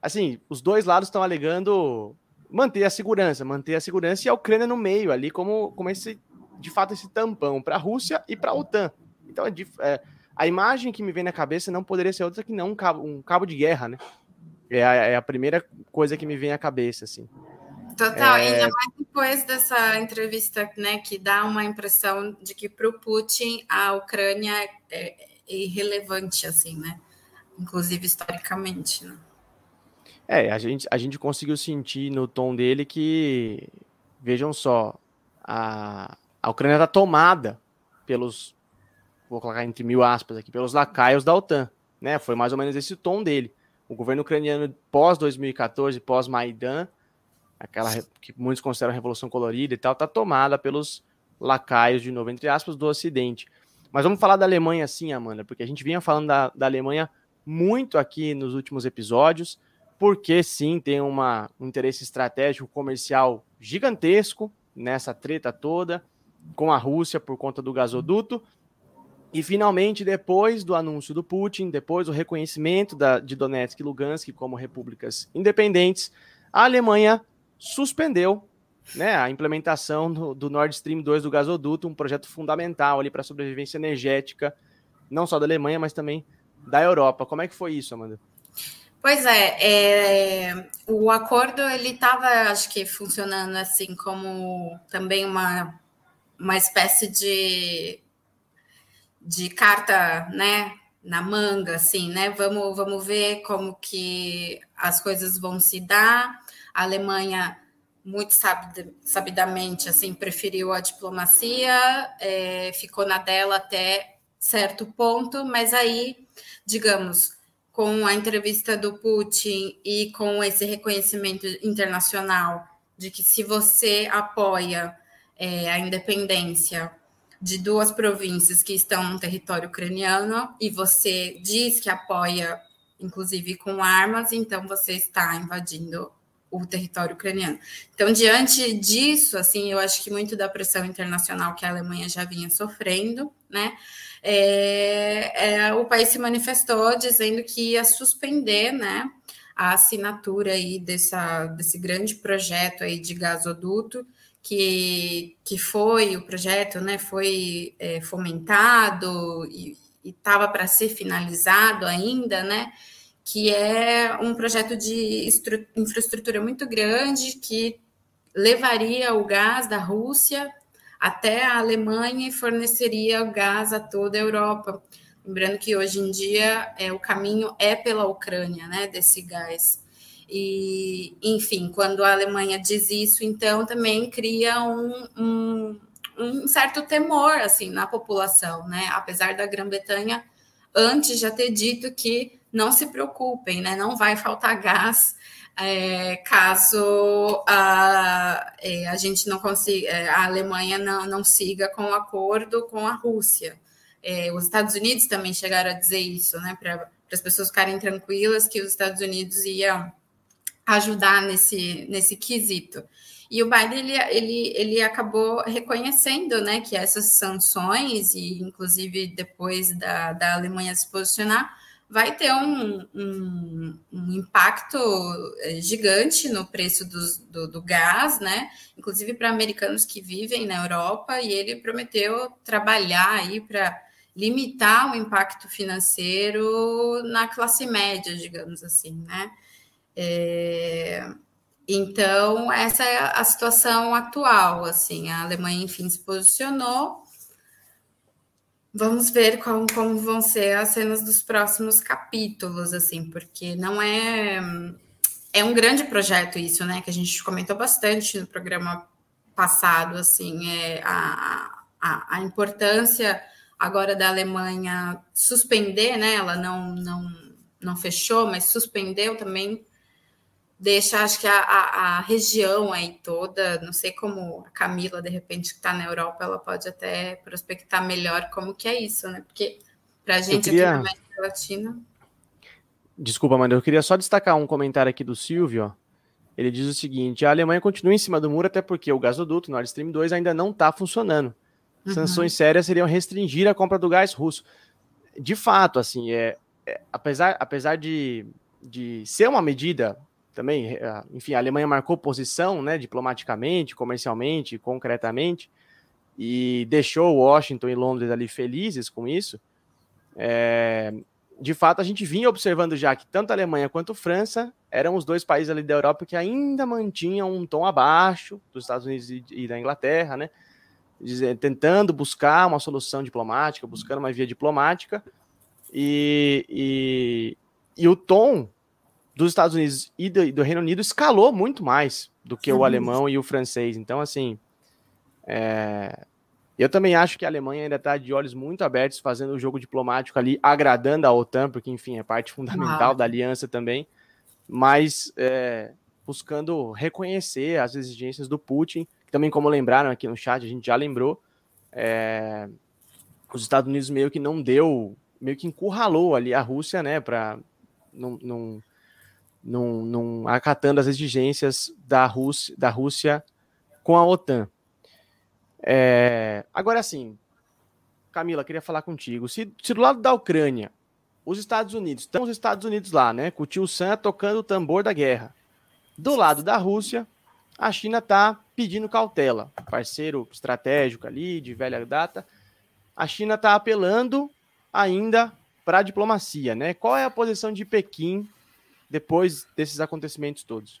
assim, os dois lados estão alegando manter a segurança, manter a segurança e a Ucrânia no meio ali como, como esse, de fato, esse tampão para a Rússia e para a OTAN. Então, é, é, a imagem que me vem na cabeça não poderia ser outra que não um cabo, um cabo de guerra, né? É a, é a primeira coisa que me vem à cabeça, assim. Total, é... ainda mais depois dessa entrevista, né, que dá uma impressão de que para o Putin a Ucrânia é, é irrelevante, assim, né? Inclusive historicamente, né? É, a gente, a gente conseguiu sentir no tom dele que, vejam só, a, a Ucrânia está tomada pelos, vou colocar entre mil aspas aqui, pelos lacaios da OTAN, né? Foi mais ou menos esse tom dele. O governo ucraniano pós 2014, pós Maidan, aquela que muitos consideram a revolução colorida e tal, está tomada pelos lacaios de novo, entre aspas, do Ocidente. Mas vamos falar da Alemanha sim, Amanda, porque a gente vinha falando da, da Alemanha muito aqui nos últimos episódios, porque sim, tem uma, um interesse estratégico comercial gigantesco nessa treta toda com a Rússia por conta do gasoduto. E finalmente, depois do anúncio do Putin, depois do reconhecimento da, de Donetsk e Lugansk como repúblicas independentes, a Alemanha suspendeu né, a implementação do, do Nord Stream 2 do gasoduto, um projeto fundamental ali para a sobrevivência energética, não só da Alemanha, mas também da Europa. Como é que foi isso, Amanda? Pois é, é o acordo ele estava, acho que, funcionando assim como também uma, uma espécie de, de carta, né, na manga, assim, né? Vamos, vamos ver como que as coisas vão se dar. A Alemanha muito sabidamente assim preferiu a diplomacia, é, ficou na dela até certo ponto, mas aí, digamos, com a entrevista do Putin e com esse reconhecimento internacional de que se você apoia é, a independência de duas províncias que estão no território ucraniano e você diz que apoia, inclusive com armas, então você está invadindo o território ucraniano. Então, diante disso, assim, eu acho que muito da pressão internacional que a Alemanha já vinha sofrendo, né? É, é, o país se manifestou dizendo que ia suspender, né? A assinatura aí dessa, desse grande projeto aí de gasoduto, que, que foi o projeto, né? Foi é, fomentado e estava para ser finalizado ainda, né? Que é um projeto de infraestrutura muito grande que levaria o gás da Rússia até a Alemanha e forneceria o gás a toda a Europa. Lembrando que hoje em dia é, o caminho é pela Ucrânia, né, desse gás. E, enfim, quando a Alemanha diz isso, então também cria um, um, um certo temor assim na população, né? Apesar da Grã-Bretanha antes já ter dito que não se preocupem, né? Não vai faltar gás é, caso a, é, a gente não consiga, é, a Alemanha não, não siga com o acordo com a Rússia. É, os Estados Unidos também chegaram a dizer isso, né? Para as pessoas ficarem tranquilas que os Estados Unidos iam ajudar nesse, nesse quesito. E o Biden ele, ele, ele acabou reconhecendo né, que essas sanções, e inclusive depois da, da Alemanha se posicionar, vai ter um, um, um impacto é, gigante no preço do, do, do gás, né? Inclusive para americanos que vivem na Europa, e ele prometeu trabalhar aí para limitar o impacto financeiro na classe média, digamos assim, né? É, então, essa é a situação atual, assim, a Alemanha, enfim, se posicionou, Vamos ver como, como vão ser as cenas dos próximos capítulos, assim, porque não é. É um grande projeto isso, né? Que a gente comentou bastante no programa passado, assim, é a, a, a importância agora da Alemanha suspender, né? Ela não, não, não fechou, mas suspendeu também deixa, acho que a, a, a, região aí toda, não sei como a Camila, de repente, que está na Europa, ela pode até prospectar melhor como que é isso, né? Porque para a gente queria... aqui na América Latina... Desculpa, Amanda, eu queria só destacar um comentário aqui do Silvio, ó. Ele diz o seguinte: a Alemanha continua em cima do muro, até porque o gasoduto Nord Stream 2 ainda não está funcionando. Uhum. Sanções sérias seriam restringir a compra do gás russo. De fato, assim, é, é apesar, apesar de, de ser uma medida também, eh, enfim, a Alemanha marcou posição, né, diplomaticamente, comercialmente, concretamente, e deixou Washington e Londres ali felizes com isso. É, de fato, a gente vinha observando já que tanto a Alemanha quanto a França eram os dois países ali da Europa que ainda mantinham um tom abaixo dos Estados Unidos e da Inglaterra, né, tentando buscar uma solução diplomática, buscando uma via diplomática, e, e, e o tom dos Estados Unidos e do, do, Reino Unido escalou muito mais do que o alemão e o francês. Então, assim, é... eu também acho que a Alemanha ainda está de olhos muito abertos, fazendo o jogo diplomático ali, agradando a OTAN, porque, enfim, é parte [LAUGHS] fundamental ah. da aliança também, mas é... buscando reconhecer as exigências do Putin, que também, como lembraram aqui no chat, a gente já lembrou, é... os Estados Unidos meio que não deu, meio que encurralou ali a Rússia, né, para não, não num, acatando as exigências da Rússia, da Rússia com a OTAN. É, agora sim, Camila, queria falar contigo. Se, se, do lado da Ucrânia, os Estados Unidos, estão os Estados Unidos lá, né? Com o tio Sam tocando o tambor da guerra. Do lado da Rússia, a China está pedindo cautela. Parceiro estratégico ali, de velha data. A China está apelando ainda para a diplomacia, né? Qual é a posição de Pequim depois desses acontecimentos todos?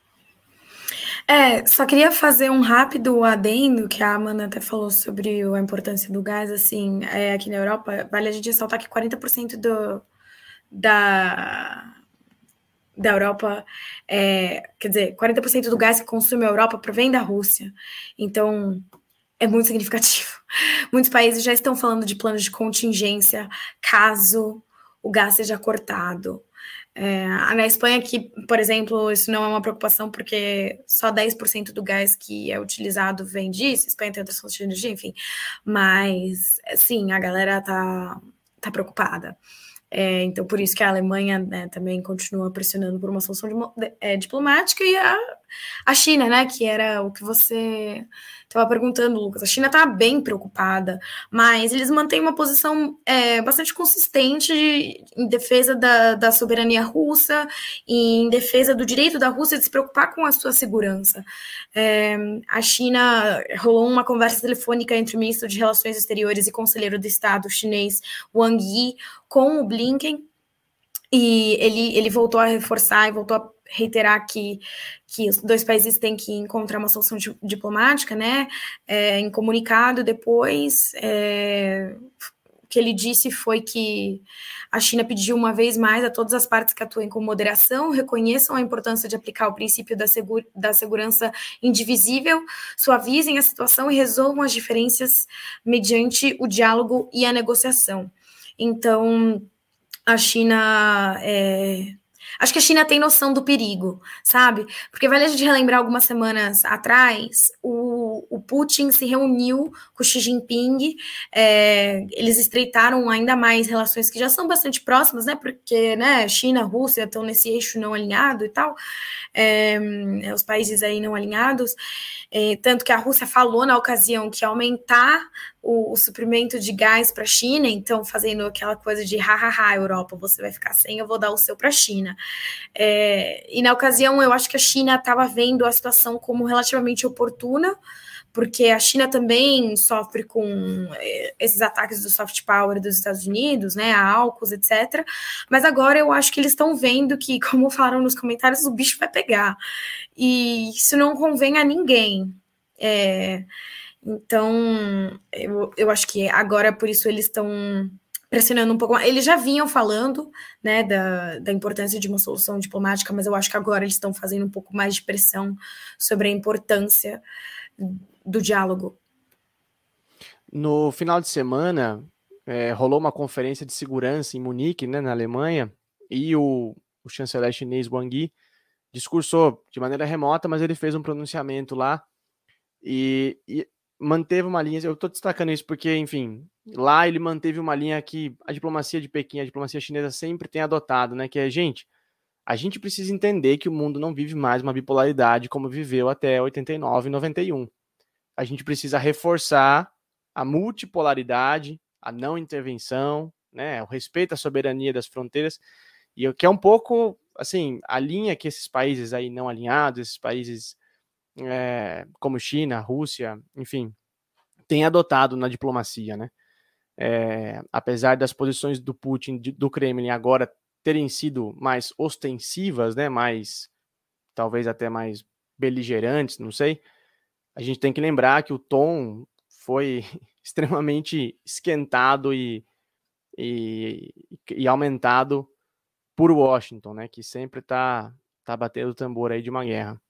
É, só queria fazer um rápido adendo, que a Amanda até falou sobre a importância do gás, assim, é, aqui na Europa, vale a gente ressaltar que 40% do, da, da Europa, é, quer dizer, 40% do gás que consome a Europa provém da Rússia. Então, é muito significativo. [LAUGHS] Muitos países já estão falando de planos de contingência caso o gás seja cortado. É, na Espanha, que, por exemplo, isso não é uma preocupação porque só 10% do gás que é utilizado vem disso, Espanha tem outras fontes de energia, enfim, mas sim, a galera tá, tá preocupada. É, então, por isso que a Alemanha né, também continua pressionando por uma solução de, é, diplomática e a, a China, né, que era o que você estava perguntando, Lucas. A China está bem preocupada, mas eles mantêm uma posição é, bastante consistente de, em defesa da, da, soberania russa e em defesa do direito da Rússia de se preocupar com a sua segurança. É, a China rolou uma conversa telefônica entre o ministro de Relações Exteriores e conselheiro do Estado chinês Wang Yi com o Blinken. E ele, ele voltou a reforçar e voltou a reiterar que, que os dois países têm que encontrar uma solução diplomática, né? É, em comunicado depois, é, o que ele disse foi que a China pediu uma vez mais a todas as partes que atuem com moderação, reconheçam a importância de aplicar o princípio da, segura, da segurança indivisível, suavizem a situação e resolvam as diferenças mediante o diálogo e a negociação. Então, a China é, Acho que a China tem noção do perigo, sabe? Porque vale a gente relembrar algumas semanas atrás, o, o Putin se reuniu com Xi Jinping, é, eles estreitaram ainda mais relações que já são bastante próximas, né? Porque né, China, Rússia estão nesse eixo não alinhado e tal, é, os países aí não alinhados. É, tanto que a Rússia falou na ocasião que aumentar o, o suprimento de gás para a China, então fazendo aquela coisa de hahaha, Europa, você vai ficar sem, eu vou dar o seu para a China. É, e na ocasião, eu acho que a China estava vendo a situação como relativamente oportuna, porque a China também sofre com é, esses ataques do soft power dos Estados Unidos, né, a AUKUS, etc. Mas agora eu acho que eles estão vendo que, como falaram nos comentários, o bicho vai pegar. E isso não convém a ninguém. É, então, eu, eu acho que agora, por isso, eles estão pressionando um pouco. Eles já vinham falando né, da, da importância de uma solução diplomática, mas eu acho que agora eles estão fazendo um pouco mais de pressão sobre a importância do diálogo. No final de semana, é, rolou uma conferência de segurança em Munique, né, na Alemanha, e o, o chanceler chinês Wang Yi discursou de maneira remota, mas ele fez um pronunciamento lá e, e manteve uma linha. Eu estou destacando isso porque, enfim, lá ele manteve uma linha que a diplomacia de Pequim, a diplomacia chinesa sempre tem adotado, né? Que é, gente, a gente precisa entender que o mundo não vive mais uma bipolaridade como viveu até 89 e 91. A gente precisa reforçar a multipolaridade, a não intervenção, né? O respeito à soberania das fronteiras. E o que é um pouco, assim, a linha que esses países aí não alinhados, esses países é, como China, Rússia, enfim, tem adotado na diplomacia, né? É, apesar das posições do Putin, do Kremlin agora terem sido mais ostensivas, né? Mais, talvez até mais beligerantes, não sei. A gente tem que lembrar que o tom foi [LAUGHS] extremamente esquentado e, e, e aumentado por Washington, né? Que sempre está tá batendo o tambor aí de uma guerra.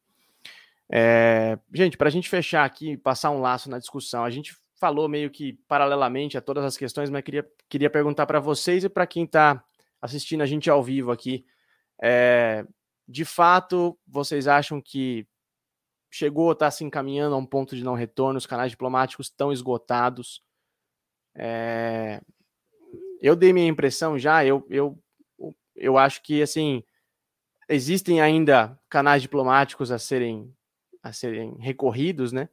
É, gente, para a gente fechar aqui, passar um laço na discussão, a gente falou meio que paralelamente a todas as questões, mas queria, queria perguntar para vocês e para quem está assistindo a gente ao vivo aqui. É, de fato, vocês acham que chegou, está se encaminhando a um ponto de não retorno, os canais diplomáticos estão esgotados? É, eu dei minha impressão já, eu, eu, eu acho que assim existem ainda canais diplomáticos a serem a serem recorridos, né?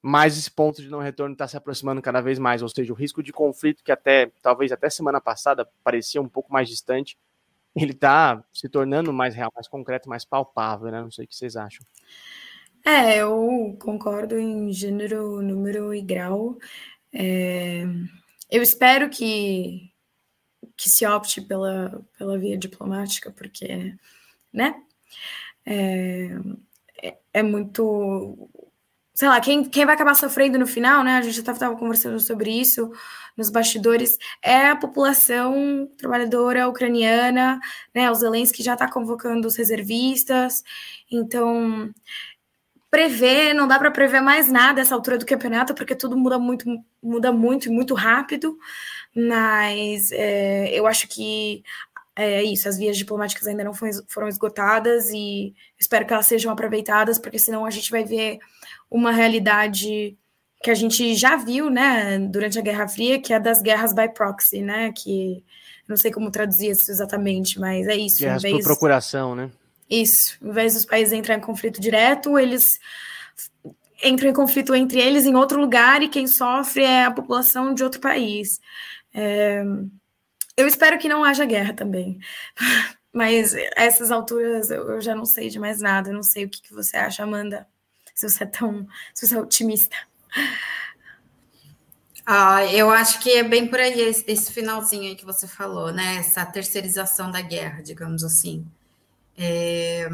Mas esse ponto de não retorno está se aproximando cada vez mais, ou seja, o risco de conflito que até talvez até semana passada parecia um pouco mais distante, ele está se tornando mais real, mais concreto, mais palpável, né? Não sei o que vocês acham. É, eu concordo em gênero, número e grau. É, eu espero que, que se opte pela, pela via diplomática, porque, né? É, é, muito sei lá, quem, quem vai acabar sofrendo no final, né? A gente estava conversando sobre isso nos bastidores, é a população trabalhadora ucraniana, né? O Zelensky já está convocando os reservistas, então prever, não dá para prever mais nada essa altura do campeonato, porque tudo muda muito, muda muito e muito rápido, mas é, eu acho que é isso, as vias diplomáticas ainda não foram esgotadas e espero que elas sejam aproveitadas, porque senão a gente vai ver uma realidade que a gente já viu, né, durante a Guerra Fria, que é das guerras by proxy, né, que não sei como traduzir isso exatamente, mas é isso. Guerras vez, por procuração, né? Isso, em vez dos países entrarem em conflito direto, eles entram em conflito entre eles em outro lugar e quem sofre é a população de outro país. É, eu espero que não haja guerra também. [LAUGHS] Mas essas alturas eu, já não sei de mais nada. Eu não sei o que, que você acha, Amanda. Se você é tão. Se você é otimista. Ah, eu acho que é bem por aí esse, esse finalzinho aí que você falou, né? Essa terceirização da guerra, digamos assim. É,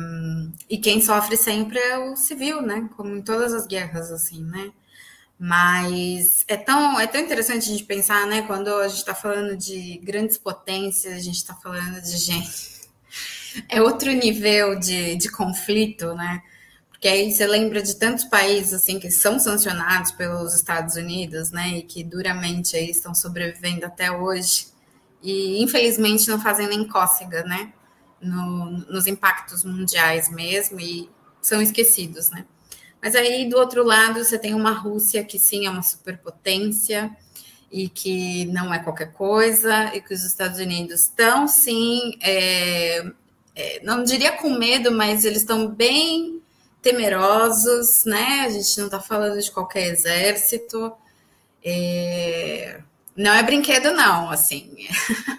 e quem sofre sempre é o civil, né? Como em todas as guerras, assim, né? Mas é tão, é tão interessante a gente pensar, né? Quando a gente está falando de grandes potências, a gente está falando de gente. [LAUGHS] É outro nível de, de conflito, né? Porque aí você lembra de tantos países assim que são sancionados pelos Estados Unidos, né? E que duramente aí estão sobrevivendo até hoje. E infelizmente não fazem nem cócega, né? No, nos impactos mundiais mesmo, e são esquecidos, né? Mas aí, do outro lado, você tem uma Rússia que sim é uma superpotência e que não é qualquer coisa, e que os Estados Unidos estão sim, é, é, não diria com medo, mas eles estão bem temerosos, né? A gente não está falando de qualquer exército. É, não é brinquedo, não, assim.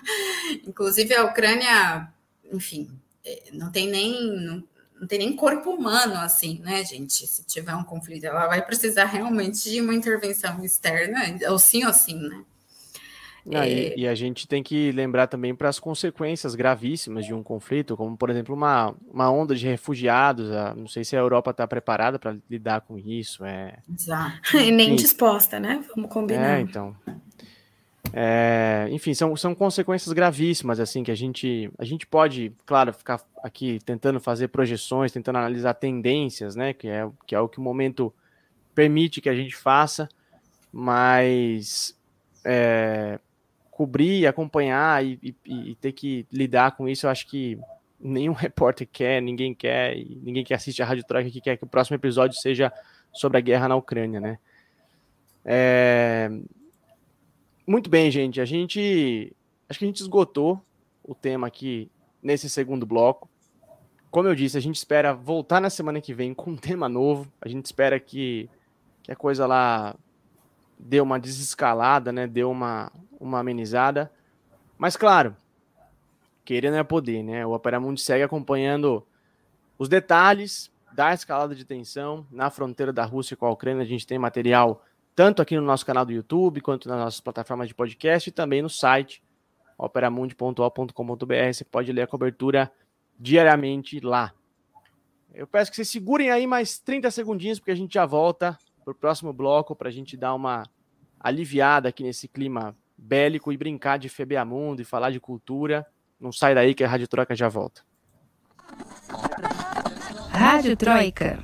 [LAUGHS] Inclusive, a Ucrânia, enfim, é, não tem nem. Não, não tem nem corpo humano, assim, né, gente? Se tiver um conflito, ela vai precisar realmente de uma intervenção externa, ou sim ou sim, né? Ah, é... e, e, a gente tem que lembrar também para as consequências gravíssimas de um conflito, como, por exemplo, uma, uma onda de refugiados. A, não sei se a Europa está preparada para lidar com isso. É... Exato. [LAUGHS] E nem disposta, né? Vamos combinar. É, então. É, enfim, são, são consequências gravíssimas, assim, que a gente, a gente pode, claro, ficar aqui tentando fazer projeções, tentando analisar tendências, né, que é, que é o que o momento permite que a gente faça, mas é, cobrir, acompanhar e, e, e, ter que lidar com isso, eu acho que nenhum [LAUGHS] repórter quer, ninguém quer, ninguém que assiste a Rádio Troika que quer que o próximo episódio seja sobre a guerra na Ucrânia, né. É, muito bem, gente. A gente. Acho que a gente esgotou o tema aqui nesse segundo bloco. Como eu disse, a gente espera voltar na semana que vem com um tema novo. A gente espera que, que a coisa lá dê uma desescalada, né? Dê uma, uma amenizada. Mas claro, querer não é poder, né? O Opera Mundi segue acompanhando os detalhes da escalada de tensão na fronteira da Rússia com a Ucrânia. A gente tem material tanto aqui no nosso canal do YouTube, quanto nas nossas plataformas de podcast e também no site operamundi.com.br. Você pode ler a cobertura diariamente lá. Eu peço que vocês segurem aí mais 30 segundinhos, porque a gente já volta para o próximo bloco para a gente dar uma aliviada aqui nesse clima bélico e brincar de Febeamundo e falar de cultura. Não sai daí que a Rádio Troika já volta. Rádio Troika.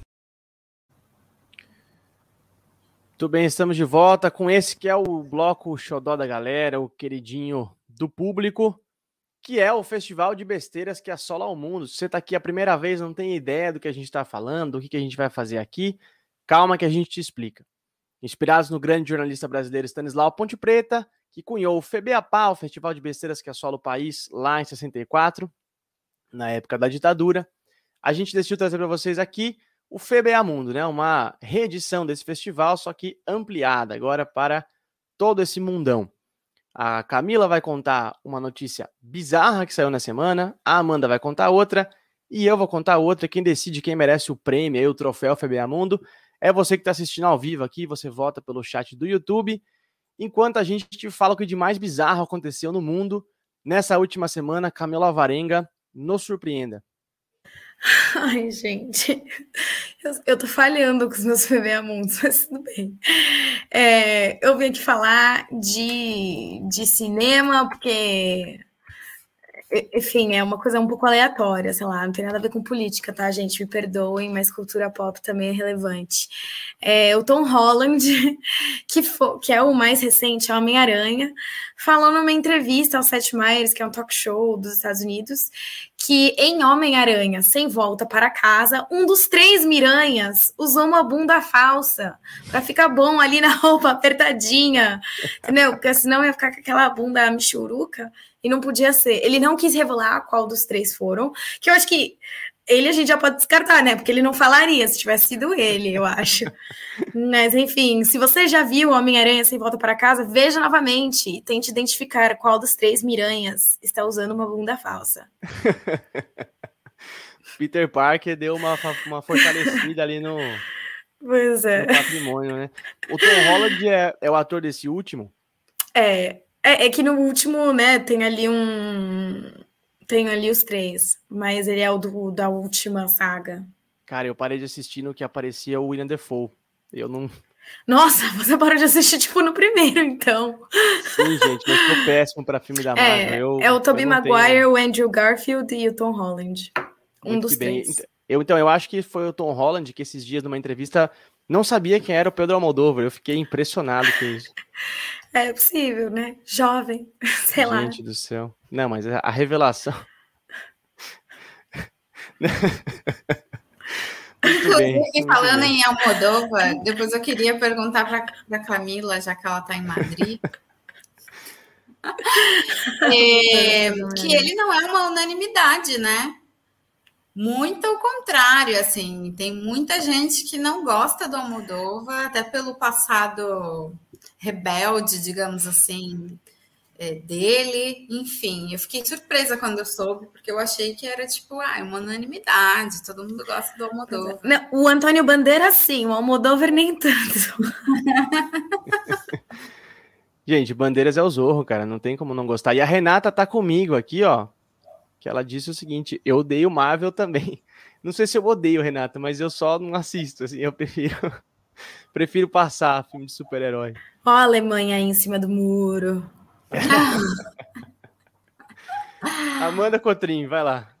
Muito bem, estamos de volta com esse que é o bloco xodó da galera, o queridinho do público. que é o festival de besteiras que assola o mundo. Se você está aqui a primeira vez, não tem ideia do que a gente está falando, do que, a gente vai fazer aqui, calma que a gente te explica. Inspirados no grande jornalista brasileiro Stanislau Ponte Preta, que cunhou o FEBEAPA, o festival de besteiras que assola o país, lá em 64, na época da ditadura, a gente decidiu trazer para vocês aqui o FEBEA Mundo, né? Uma reedição desse festival, só que ampliada agora para todo esse mundão. A Camila vai contar uma notícia bizarra que saiu na semana, a Amanda vai contar outra e eu vou contar outra. Quem decide quem merece o prêmio, aí, o troféu FBA Mundo, é você que está assistindo ao vivo aqui. Você vota pelo chat do YouTube, enquanto a gente te fala o que de mais bizarro aconteceu no mundo nessa última semana. Camila Varenga, nos surpreenda. [LAUGHS] Ai, gente, eu, eu tô falhando com os meus mundos, [LAUGHS] mas tudo bem. É, eu vim aqui falar de, de cinema, porque enfim, é uma coisa um pouco aleatória, sei lá, não tem nada a ver com política, tá, gente? Me perdoem, mas cultura pop também é relevante. É, o Tom Holland, [LAUGHS] que, for, que é o mais recente, é Homem-Aranha, falou numa entrevista ao Seth Meyers, que é um talk show dos Estados Unidos, que em Homem-Aranha, sem volta para casa, um dos três miranhas usou uma bunda falsa para ficar bom ali na [LAUGHS] roupa apertadinha, entendeu? Porque senão ia ficar com aquela bunda michuruca e não podia ser. Ele não quis revelar qual dos três foram, que eu acho que ele a gente já pode descartar, né? Porque ele não falaria se tivesse sido ele, eu acho. [LAUGHS] Mas, enfim, se você já viu Homem-Aranha Sem Volta para Casa, veja novamente e tente identificar qual dos três miranhas está usando uma bunda falsa. [LAUGHS] Peter Parker deu uma, uma fortalecida ali no, [LAUGHS] pois é. no patrimônio, né? O Tom Holland é, é o ator desse último? É, é, é, que no último, né, tem ali um. Tem ali os três, mas ele é o do, da última saga. Cara, eu parei de assistir no que aparecia o William Defoe. Eu não. Nossa, [LAUGHS] você parou de assistir, tipo, no primeiro, então. Sim, gente, mas ficou péssimo pra filme da Marvel. É, eu, é o Tobey Maguire, o Andrew Garfield e o Tom Holland. Um Muito dos três. Eu, então, eu acho que foi o Tom Holland que esses dias, numa entrevista, não sabia quem era o Pedro Almodóvar. Eu fiquei impressionado com isso. [LAUGHS] É possível, né? Jovem, [LAUGHS] sei Gente lá. Gente do céu. Não, mas a revelação. [LAUGHS] Inclusive, falando bem. em Almodóvar, depois eu queria perguntar para a Camila, já que ela está em Madrid, [LAUGHS] é, que ele não é uma unanimidade, né? Muito ao contrário, assim, tem muita gente que não gosta do Almodóvar, até pelo passado rebelde, digamos assim, é, dele. Enfim, eu fiquei surpresa quando eu soube, porque eu achei que era tipo, ah, uma unanimidade, todo mundo gosta do Almodóvar. Não, o Antônio Bandeira, sim, o Almodóvar nem tanto. [LAUGHS] Gente, Bandeiras é o Zorro, cara, não tem como não gostar. E a Renata tá comigo aqui, ó, que ela disse o seguinte: eu odeio Marvel também. [LAUGHS] Não sei se eu odeio, Renata, mas eu só não assisto, assim, eu prefiro [LAUGHS] prefiro passar filme de super-herói. Ó a Alemanha aí em cima do muro. [LAUGHS] Amanda Cotrim, vai lá.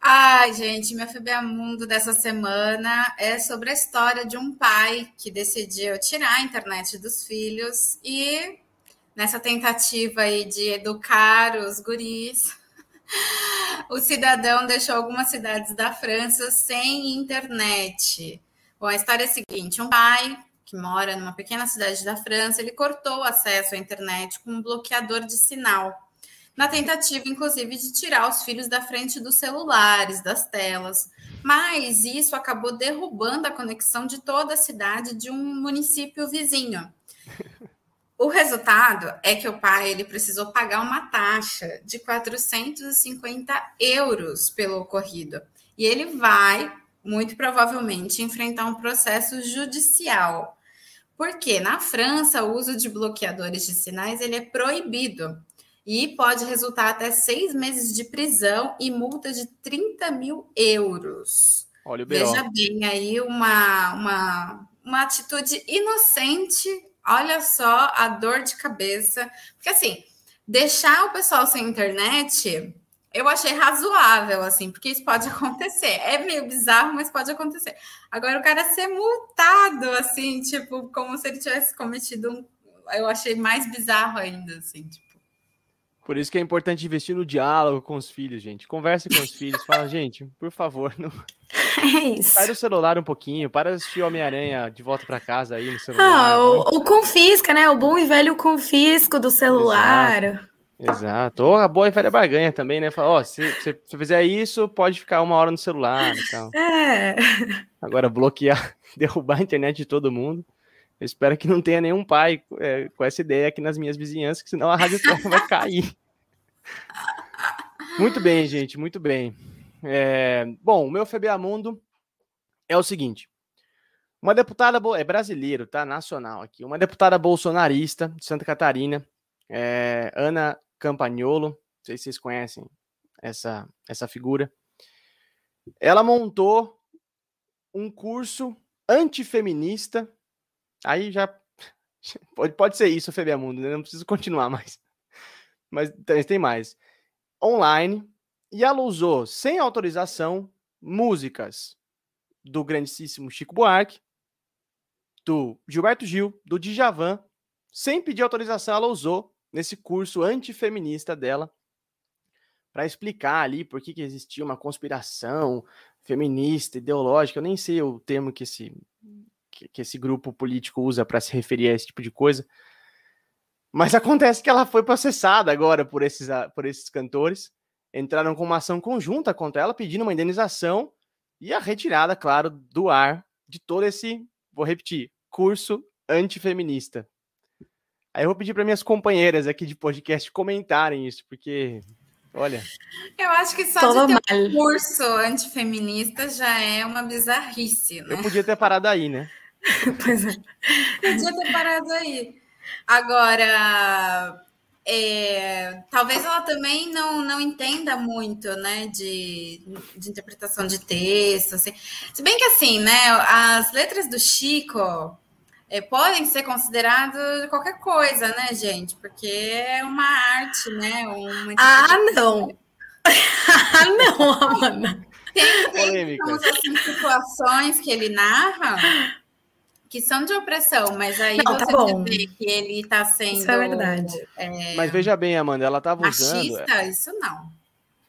Ai, gente, meu FBA Mundo dessa semana é sobre a história de um pai que decidiu tirar a internet dos filhos e nessa tentativa aí de educar os guris, [LAUGHS] o cidadão deixou algumas cidades da França sem internet. Bom, a história é a seguinte: um pai que mora numa pequena cidade da França, ele cortou o acesso à internet com um bloqueador de sinal, na tentativa, inclusive, de tirar os filhos da frente dos celulares, das telas. Mas isso acabou derrubando a conexão de toda a cidade de um município vizinho. O resultado é que o pai ele precisou pagar uma taxa de 450 euros pelo ocorrido. E ele vai, muito provavelmente, enfrentar um processo judicial porque na França o uso de bloqueadores de sinais ele é proibido e pode resultar até seis meses de prisão e multa de 30 mil euros. Olha o Veja bem aí uma, uma, uma atitude inocente. Olha só a dor de cabeça. Porque assim, deixar o pessoal sem internet eu achei razoável, assim, porque isso pode [LAUGHS] acontecer. É meio bizarro, mas pode acontecer. Agora, o cara ser multado, assim, tipo, como se ele tivesse cometido um. Eu achei mais bizarro ainda, assim, tipo. Por isso que é importante investir no diálogo com os filhos, gente. Converse com os filhos, fala, [LAUGHS] gente, por favor, não. É isso. Sai do celular um pouquinho, para assistir Homem-Aranha de volta para casa aí no celular. Ah, o, o, confisca, né? O bom e velho confisco do celular. Exato. Exato. Ou a boa e velha barganha também, né? Fala, ó, se você fizer isso, pode ficar uma hora no celular e tal. É. [LAUGHS] Agora, bloquear, [LAUGHS] derrubar a internet de todo mundo. Eu espero que não tenha nenhum pai é, com essa ideia aqui nas minhas vizinhanças, que senão a rádio vai cair. [LAUGHS] Muito bem, gente, muito bem. É, bom, o meu Febeamundo é o seguinte. Uma deputada é brasileiro, tá? Nacional aqui. Uma deputada bolsonarista de Santa Catarina, é, Ana Campagnolo, não sei se vocês conhecem essa, essa figura. Ela montou um curso antifeminista. Aí já [LAUGHS] pode, pode ser isso, Febeamundo, né? Não preciso continuar mais. [LAUGHS] Mas tem mais online e ela usou, sem autorização, músicas do grandíssimo Chico Buarque, do Gilberto Gil, do Djavan, sem pedir autorização, ela usou nesse curso antifeminista dela para explicar ali por que, que existia uma conspiração feminista, ideológica. Eu nem sei o termo que esse, que, que esse grupo político usa para se referir a esse tipo de coisa. Mas [LAUGHS] acontece que ela foi processada agora por esses, por esses cantores. Entraram com uma ação conjunta contra ela, pedindo uma indenização e a retirada, claro, do ar de todo esse, vou repetir, curso antifeminista. Aí eu vou pedir para minhas companheiras aqui de podcast comentarem isso, porque, olha. Eu acho que só Todo de ter mal. um curso antifeminista já é uma bizarrice, né? Eu podia ter parado aí, né? [LAUGHS] pois é. Podia ter parado aí. Agora, é, talvez ela também não, não entenda muito, né, de, de interpretação de texto, assim. Se bem que, assim, né, as letras do Chico é, podem ser consideradas qualquer coisa, né, gente? Porque é uma arte, né? Uma ah, não! [LAUGHS] ah, não, Amanda! Tem, tem assim, situações que ele narra que são de opressão, mas aí não, tá você tá dizer que ele está sendo. Isso é verdade. É, mas veja bem, Amanda, ela estava usando. Machista, isso não.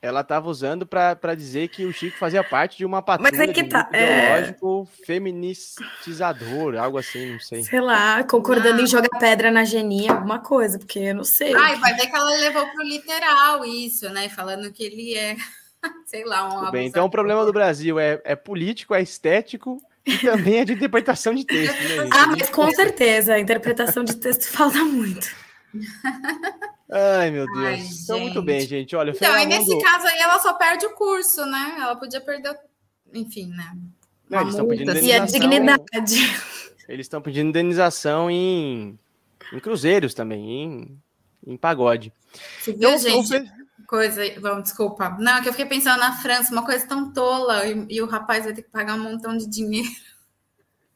Ela estava usando para dizer que o Chico fazia parte de uma patrulha mas é que tá, ideológico é... feministizador, algo assim, não sei. Sei lá, concordando não. em jogar pedra na genia, alguma coisa, porque eu não sei. Ai, vai ver que ela levou para o literal isso, né? Falando que ele é, [LAUGHS] sei lá, um. Bem, então o problema do Brasil é, é político, é estético e também é de interpretação de texto, né? Ah, mas com certeza, a interpretação de texto [LAUGHS] falta muito. [LAUGHS] Ai, meu Deus. Ai, então, muito bem, gente. Olha, então, e nesse caso aí, ela só perde o curso, né? Ela podia perder, enfim, né? Não, eles estão pedindo e a dignidade. Eles estão pedindo indenização em, em cruzeiros também, em, em pagode. Você viu, gente? coisa. Vamos, desculpa. Não, é que eu fiquei pensando na França, uma coisa tão tola, e, e o rapaz vai ter que pagar um montão de dinheiro.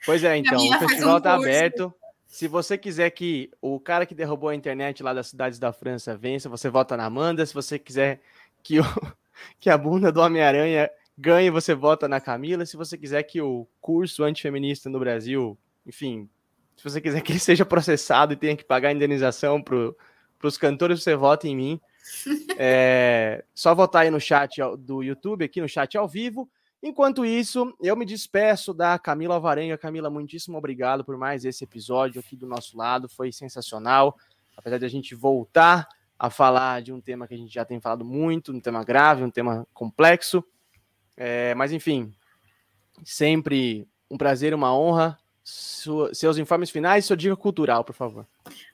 Pois é, [LAUGHS] então, o festival está um aberto. Se você quiser que o cara que derrubou a internet lá das cidades da França vença, você vota na Amanda. Se você quiser que, o, [LAUGHS] que a bunda do Homem-Aranha ganhe, você vota na Camila. Se você quiser que o curso antifeminista no Brasil, enfim, se você quiser que ele seja processado e tenha que pagar indenização para os cantores, você vota em mim. [LAUGHS] É, só votar aí no chat do YouTube, aqui no chat ao vivo. Enquanto isso, eu me despeço da Camila Alvarenga. Camila, muitíssimo obrigado por mais esse episódio aqui do nosso lado. Foi sensacional. Apesar de a gente voltar a falar de um tema que a gente já tem falado muito, um tema grave, um tema complexo. É, mas, enfim, sempre um prazer, uma honra. Sua, seus informes finais, sua dica cultural, por favor.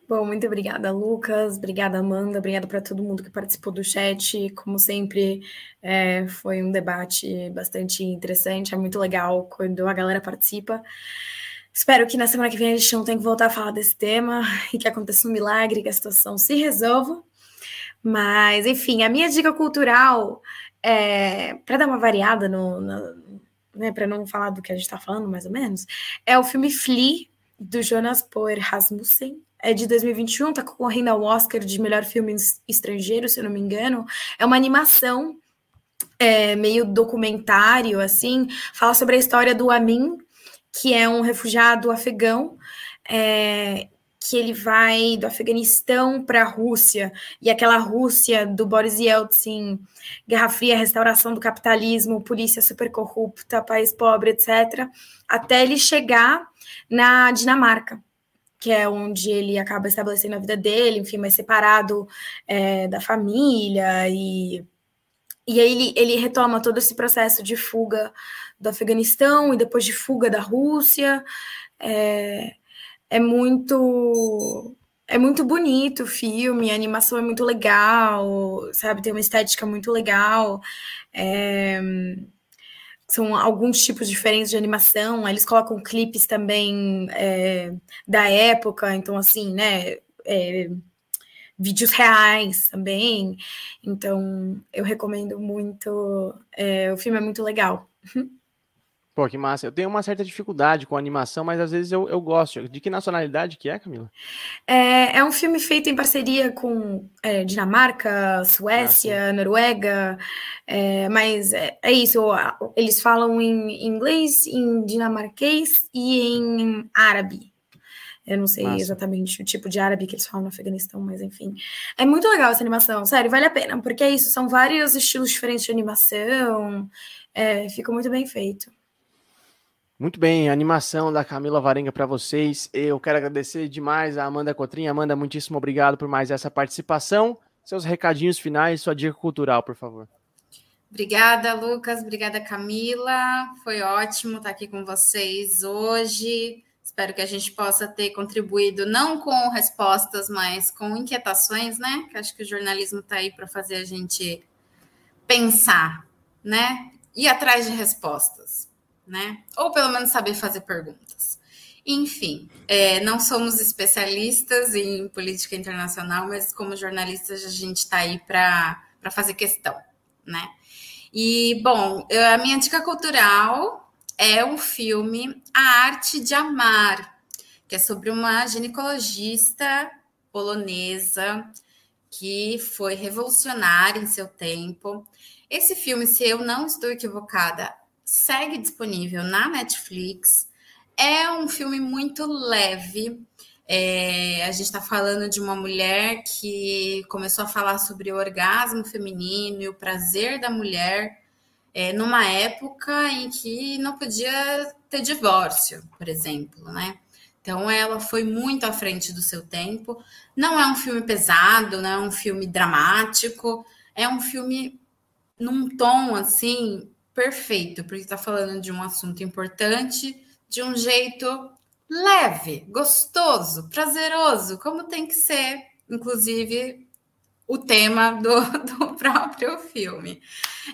Bom, muito obrigada, Lucas. Obrigada, Amanda. Obrigada para todo mundo que participou do chat. Como sempre, é, foi um debate bastante interessante. É muito legal quando a galera participa. Espero que na semana que vem a gente não tenha que voltar a falar desse tema e que aconteça um milagre, que a situação se resolva. Mas, enfim, a minha dica cultural, é, para dar uma variada no, no né, para não falar do que a gente está falando, mais ou menos, é o filme Flea, do Jonas Poer Rasmussen é de 2021, tá concorrendo ao Oscar de melhor filme estrangeiro, se eu não me engano. É uma animação é, meio documentário, assim, fala sobre a história do Amin, que é um refugiado afegão. É, que ele vai do Afeganistão para a Rússia, e aquela Rússia do Boris Yeltsin, Guerra Fria, restauração do capitalismo, polícia super corrupta, país pobre, etc., até ele chegar na Dinamarca, que é onde ele acaba estabelecendo a vida dele, enfim, mais separado é, da família, e, e aí ele, ele retoma todo esse processo de fuga do Afeganistão e depois de fuga da Rússia. É, é muito é muito bonito o filme, a animação é muito legal, sabe? Tem uma estética muito legal. É, são alguns tipos diferentes de animação. Eles colocam clipes também é, da época, então assim, né? É, vídeos reais também. Então, eu recomendo muito. É, o filme é muito legal. [LAUGHS] Pô, que massa. Eu tenho uma certa dificuldade com animação, mas às vezes eu, eu gosto. De que nacionalidade que é, Camila? É, é um filme feito em parceria com é, Dinamarca, Suécia, ah, Noruega, é, mas é, é, isso. Eles falam em inglês, em dinamarquês e em árabe. Eu não sei exatamente o tipo de árabe que eles falam no Afeganistão, mas enfim. É muito legal essa animação, sério, vale a pena, porque é isso, são vários estilos diferentes de animação, é, ficou muito bem feito. Muito bem, animação da Camila Varenga para vocês. Eu quero agradecer demais a Amanda Cotrim. Amanda, muitíssimo obrigado por mais essa participação. Seus recadinhos finais, sua dica cultural, por favor. Obrigada, Lucas. Obrigada, Camila. Foi ótimo estar aqui com vocês hoje. Espero que a gente possa ter contribuído não com respostas, mas com inquietações, né? Que acho que o jornalismo está aí para fazer a gente pensar, né? Ir atrás de respostas né? Ou pelo menos saber fazer perguntas. Enfim, é, não somos especialistas em política internacional, mas como jornalistas a gente está aí para fazer questão, né? E, bom, a minha dica cultural é um filme A Arte de Amar, que é sobre uma ginecologista polonesa que foi revolucionária em seu tempo. Esse filme, se eu não estou equivocada, segue disponível na Netflix. É um filme muito leve. É, a gente está falando de uma mulher que começou a falar sobre o orgasmo feminino e o prazer da mulher é, numa época em que não podia ter divórcio, por exemplo, né? Então ela foi muito à frente do seu tempo. Não é um filme pesado, não é um filme dramático, é um filme num tom assim perfeito, porque está falando de um assunto importante de um jeito leve, gostoso, prazeroso, como tem que ser, inclusive o tema do, [LAUGHS] do próprio filme.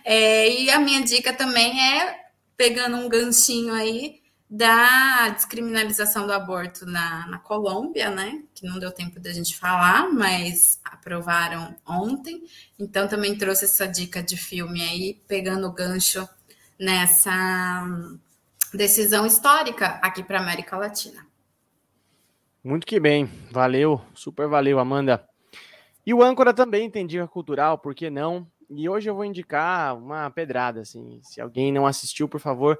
É, e a minha dica também é, pegando um ganchinho aí, da descriminalização do aborto na, na Colômbia, né? Que não deu tempo da gente falar, mas aprovaram ontem. Então também trouxe essa dica de filme aí, pegando o gancho nessa decisão histórica aqui para América Latina. Muito que bem, valeu, super valeu, Amanda. E o âncora também tem dica cultural, por que não? E hoje eu vou indicar uma pedrada, assim. Se alguém não assistiu, por favor,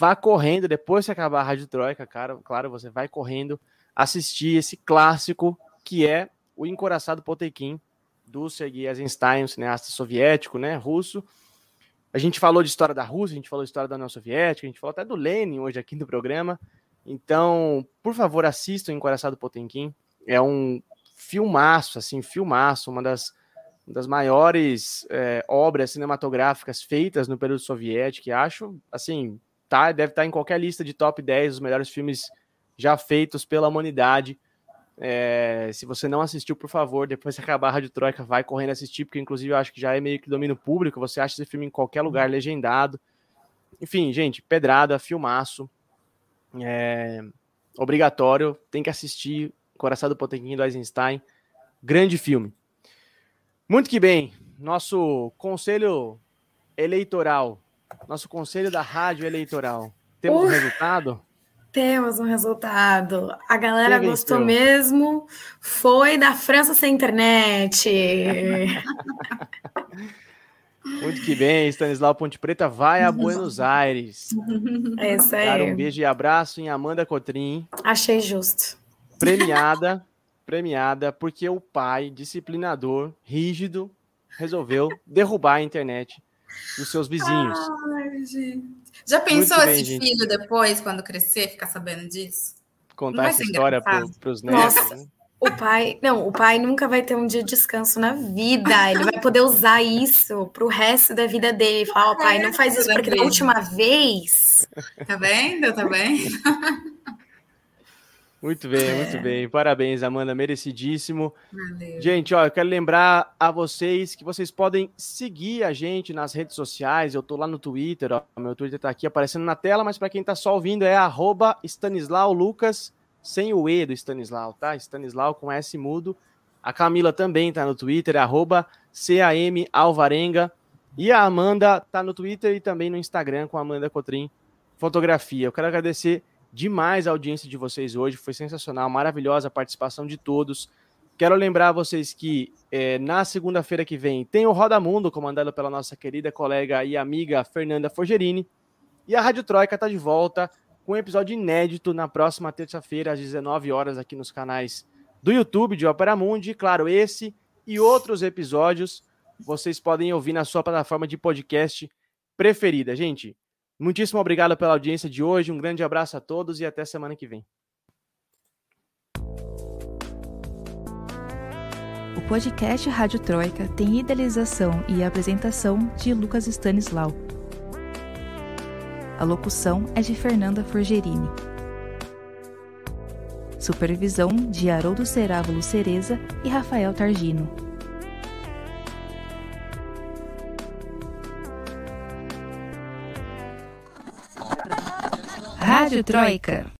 vá correndo, depois que acabar a Rádio Troika, cara, claro, você vai correndo assistir esse clássico que é o Encoraçado Potequim, do Sergei Eisenstein, um cineasta soviético, né, russo. A gente falou de história da Rússia, a gente falou de história da União Soviética, a gente falou até do Lenin hoje aqui no programa. Então, por favor, assistam Encoraçado Potemkin. É um filmaço, assim, filmaço, uma das uma das maiores é, obras cinematográficas feitas no período soviético, que acho, assim, tá, deve estar em qualquer lista de top 10 dos melhores filmes já feitos pela humanidade. É, se você não assistiu, por favor, depois que acabar a Rádio Troika, vai correndo assistir, porque inclusive eu acho que já é meio que domínio público, você acha esse filme em qualquer lugar legendado. Enfim, gente, pedrada, filmaço. É, obrigatório, tem que assistir Coração do Potemkin do Eisenstein. Grande filme. Muito que bem, nosso conselho eleitoral nosso conselho da rádio eleitoral. Temos uh, um resultado? Temos um resultado. A galera gostou mesmo. Foi da França sem internet. [LAUGHS] Muito que bem, Stanislau Ponte Preta vai a Buenos Aires. É isso aí. Dar um beijo e abraço em Amanda Cotrim. Achei justo. premiada, premiada porque o pai, disciplinador, rígido, resolveu derrubar a internet dos seus vizinhos. Ai, gente. Já pensou bem, esse gente. filho depois, quando crescer, ficar sabendo disso? Contar essa história para os netos. Nossa. Né? O pai, não, o pai nunca vai ter um dia de descanso na vida. Ele vai poder usar isso pro resto da vida dele. Falar, ó, oh, pai, não faz isso porque da última vez. Tá vendo? Tá vendo? [LAUGHS] Muito bem, é. muito bem. Parabéns, Amanda, merecidíssimo. Valeu. Gente, ó, eu quero lembrar a vocês que vocês podem seguir a gente nas redes sociais. Eu tô lá no Twitter, ó, meu Twitter tá aqui aparecendo na tela, mas para quem tá só ouvindo é arroba Stanislau Lucas, sem o E do Stanislau, tá? Stanislau com S mudo. A Camila também tá no Twitter, é arroba CAM Alvarenga. E a Amanda tá no Twitter e também no Instagram com a Amanda Cotrim Fotografia. Eu quero agradecer demais a audiência de vocês hoje, foi sensacional, maravilhosa a participação de todos. Quero lembrar vocês que é, na segunda-feira que vem tem o Roda Mundo, comandado pela nossa querida colega e amiga Fernanda Forgerini. E a Rádio Troika está de volta com um episódio inédito na próxima terça-feira, às 19 horas, aqui nos canais do YouTube de Opera Mundi. Claro, esse e outros episódios vocês podem ouvir na sua plataforma de podcast preferida. Gente, Muitíssimo obrigado pela audiência de hoje. Um grande abraço a todos e até semana que vem. O podcast Rádio Troika tem idealização e apresentação de Lucas Stanislau. A locução é de Fernanda Forgerini. Supervisão de Haroldo Cerávulo Cereza e Rafael Targino. Rádio Troika.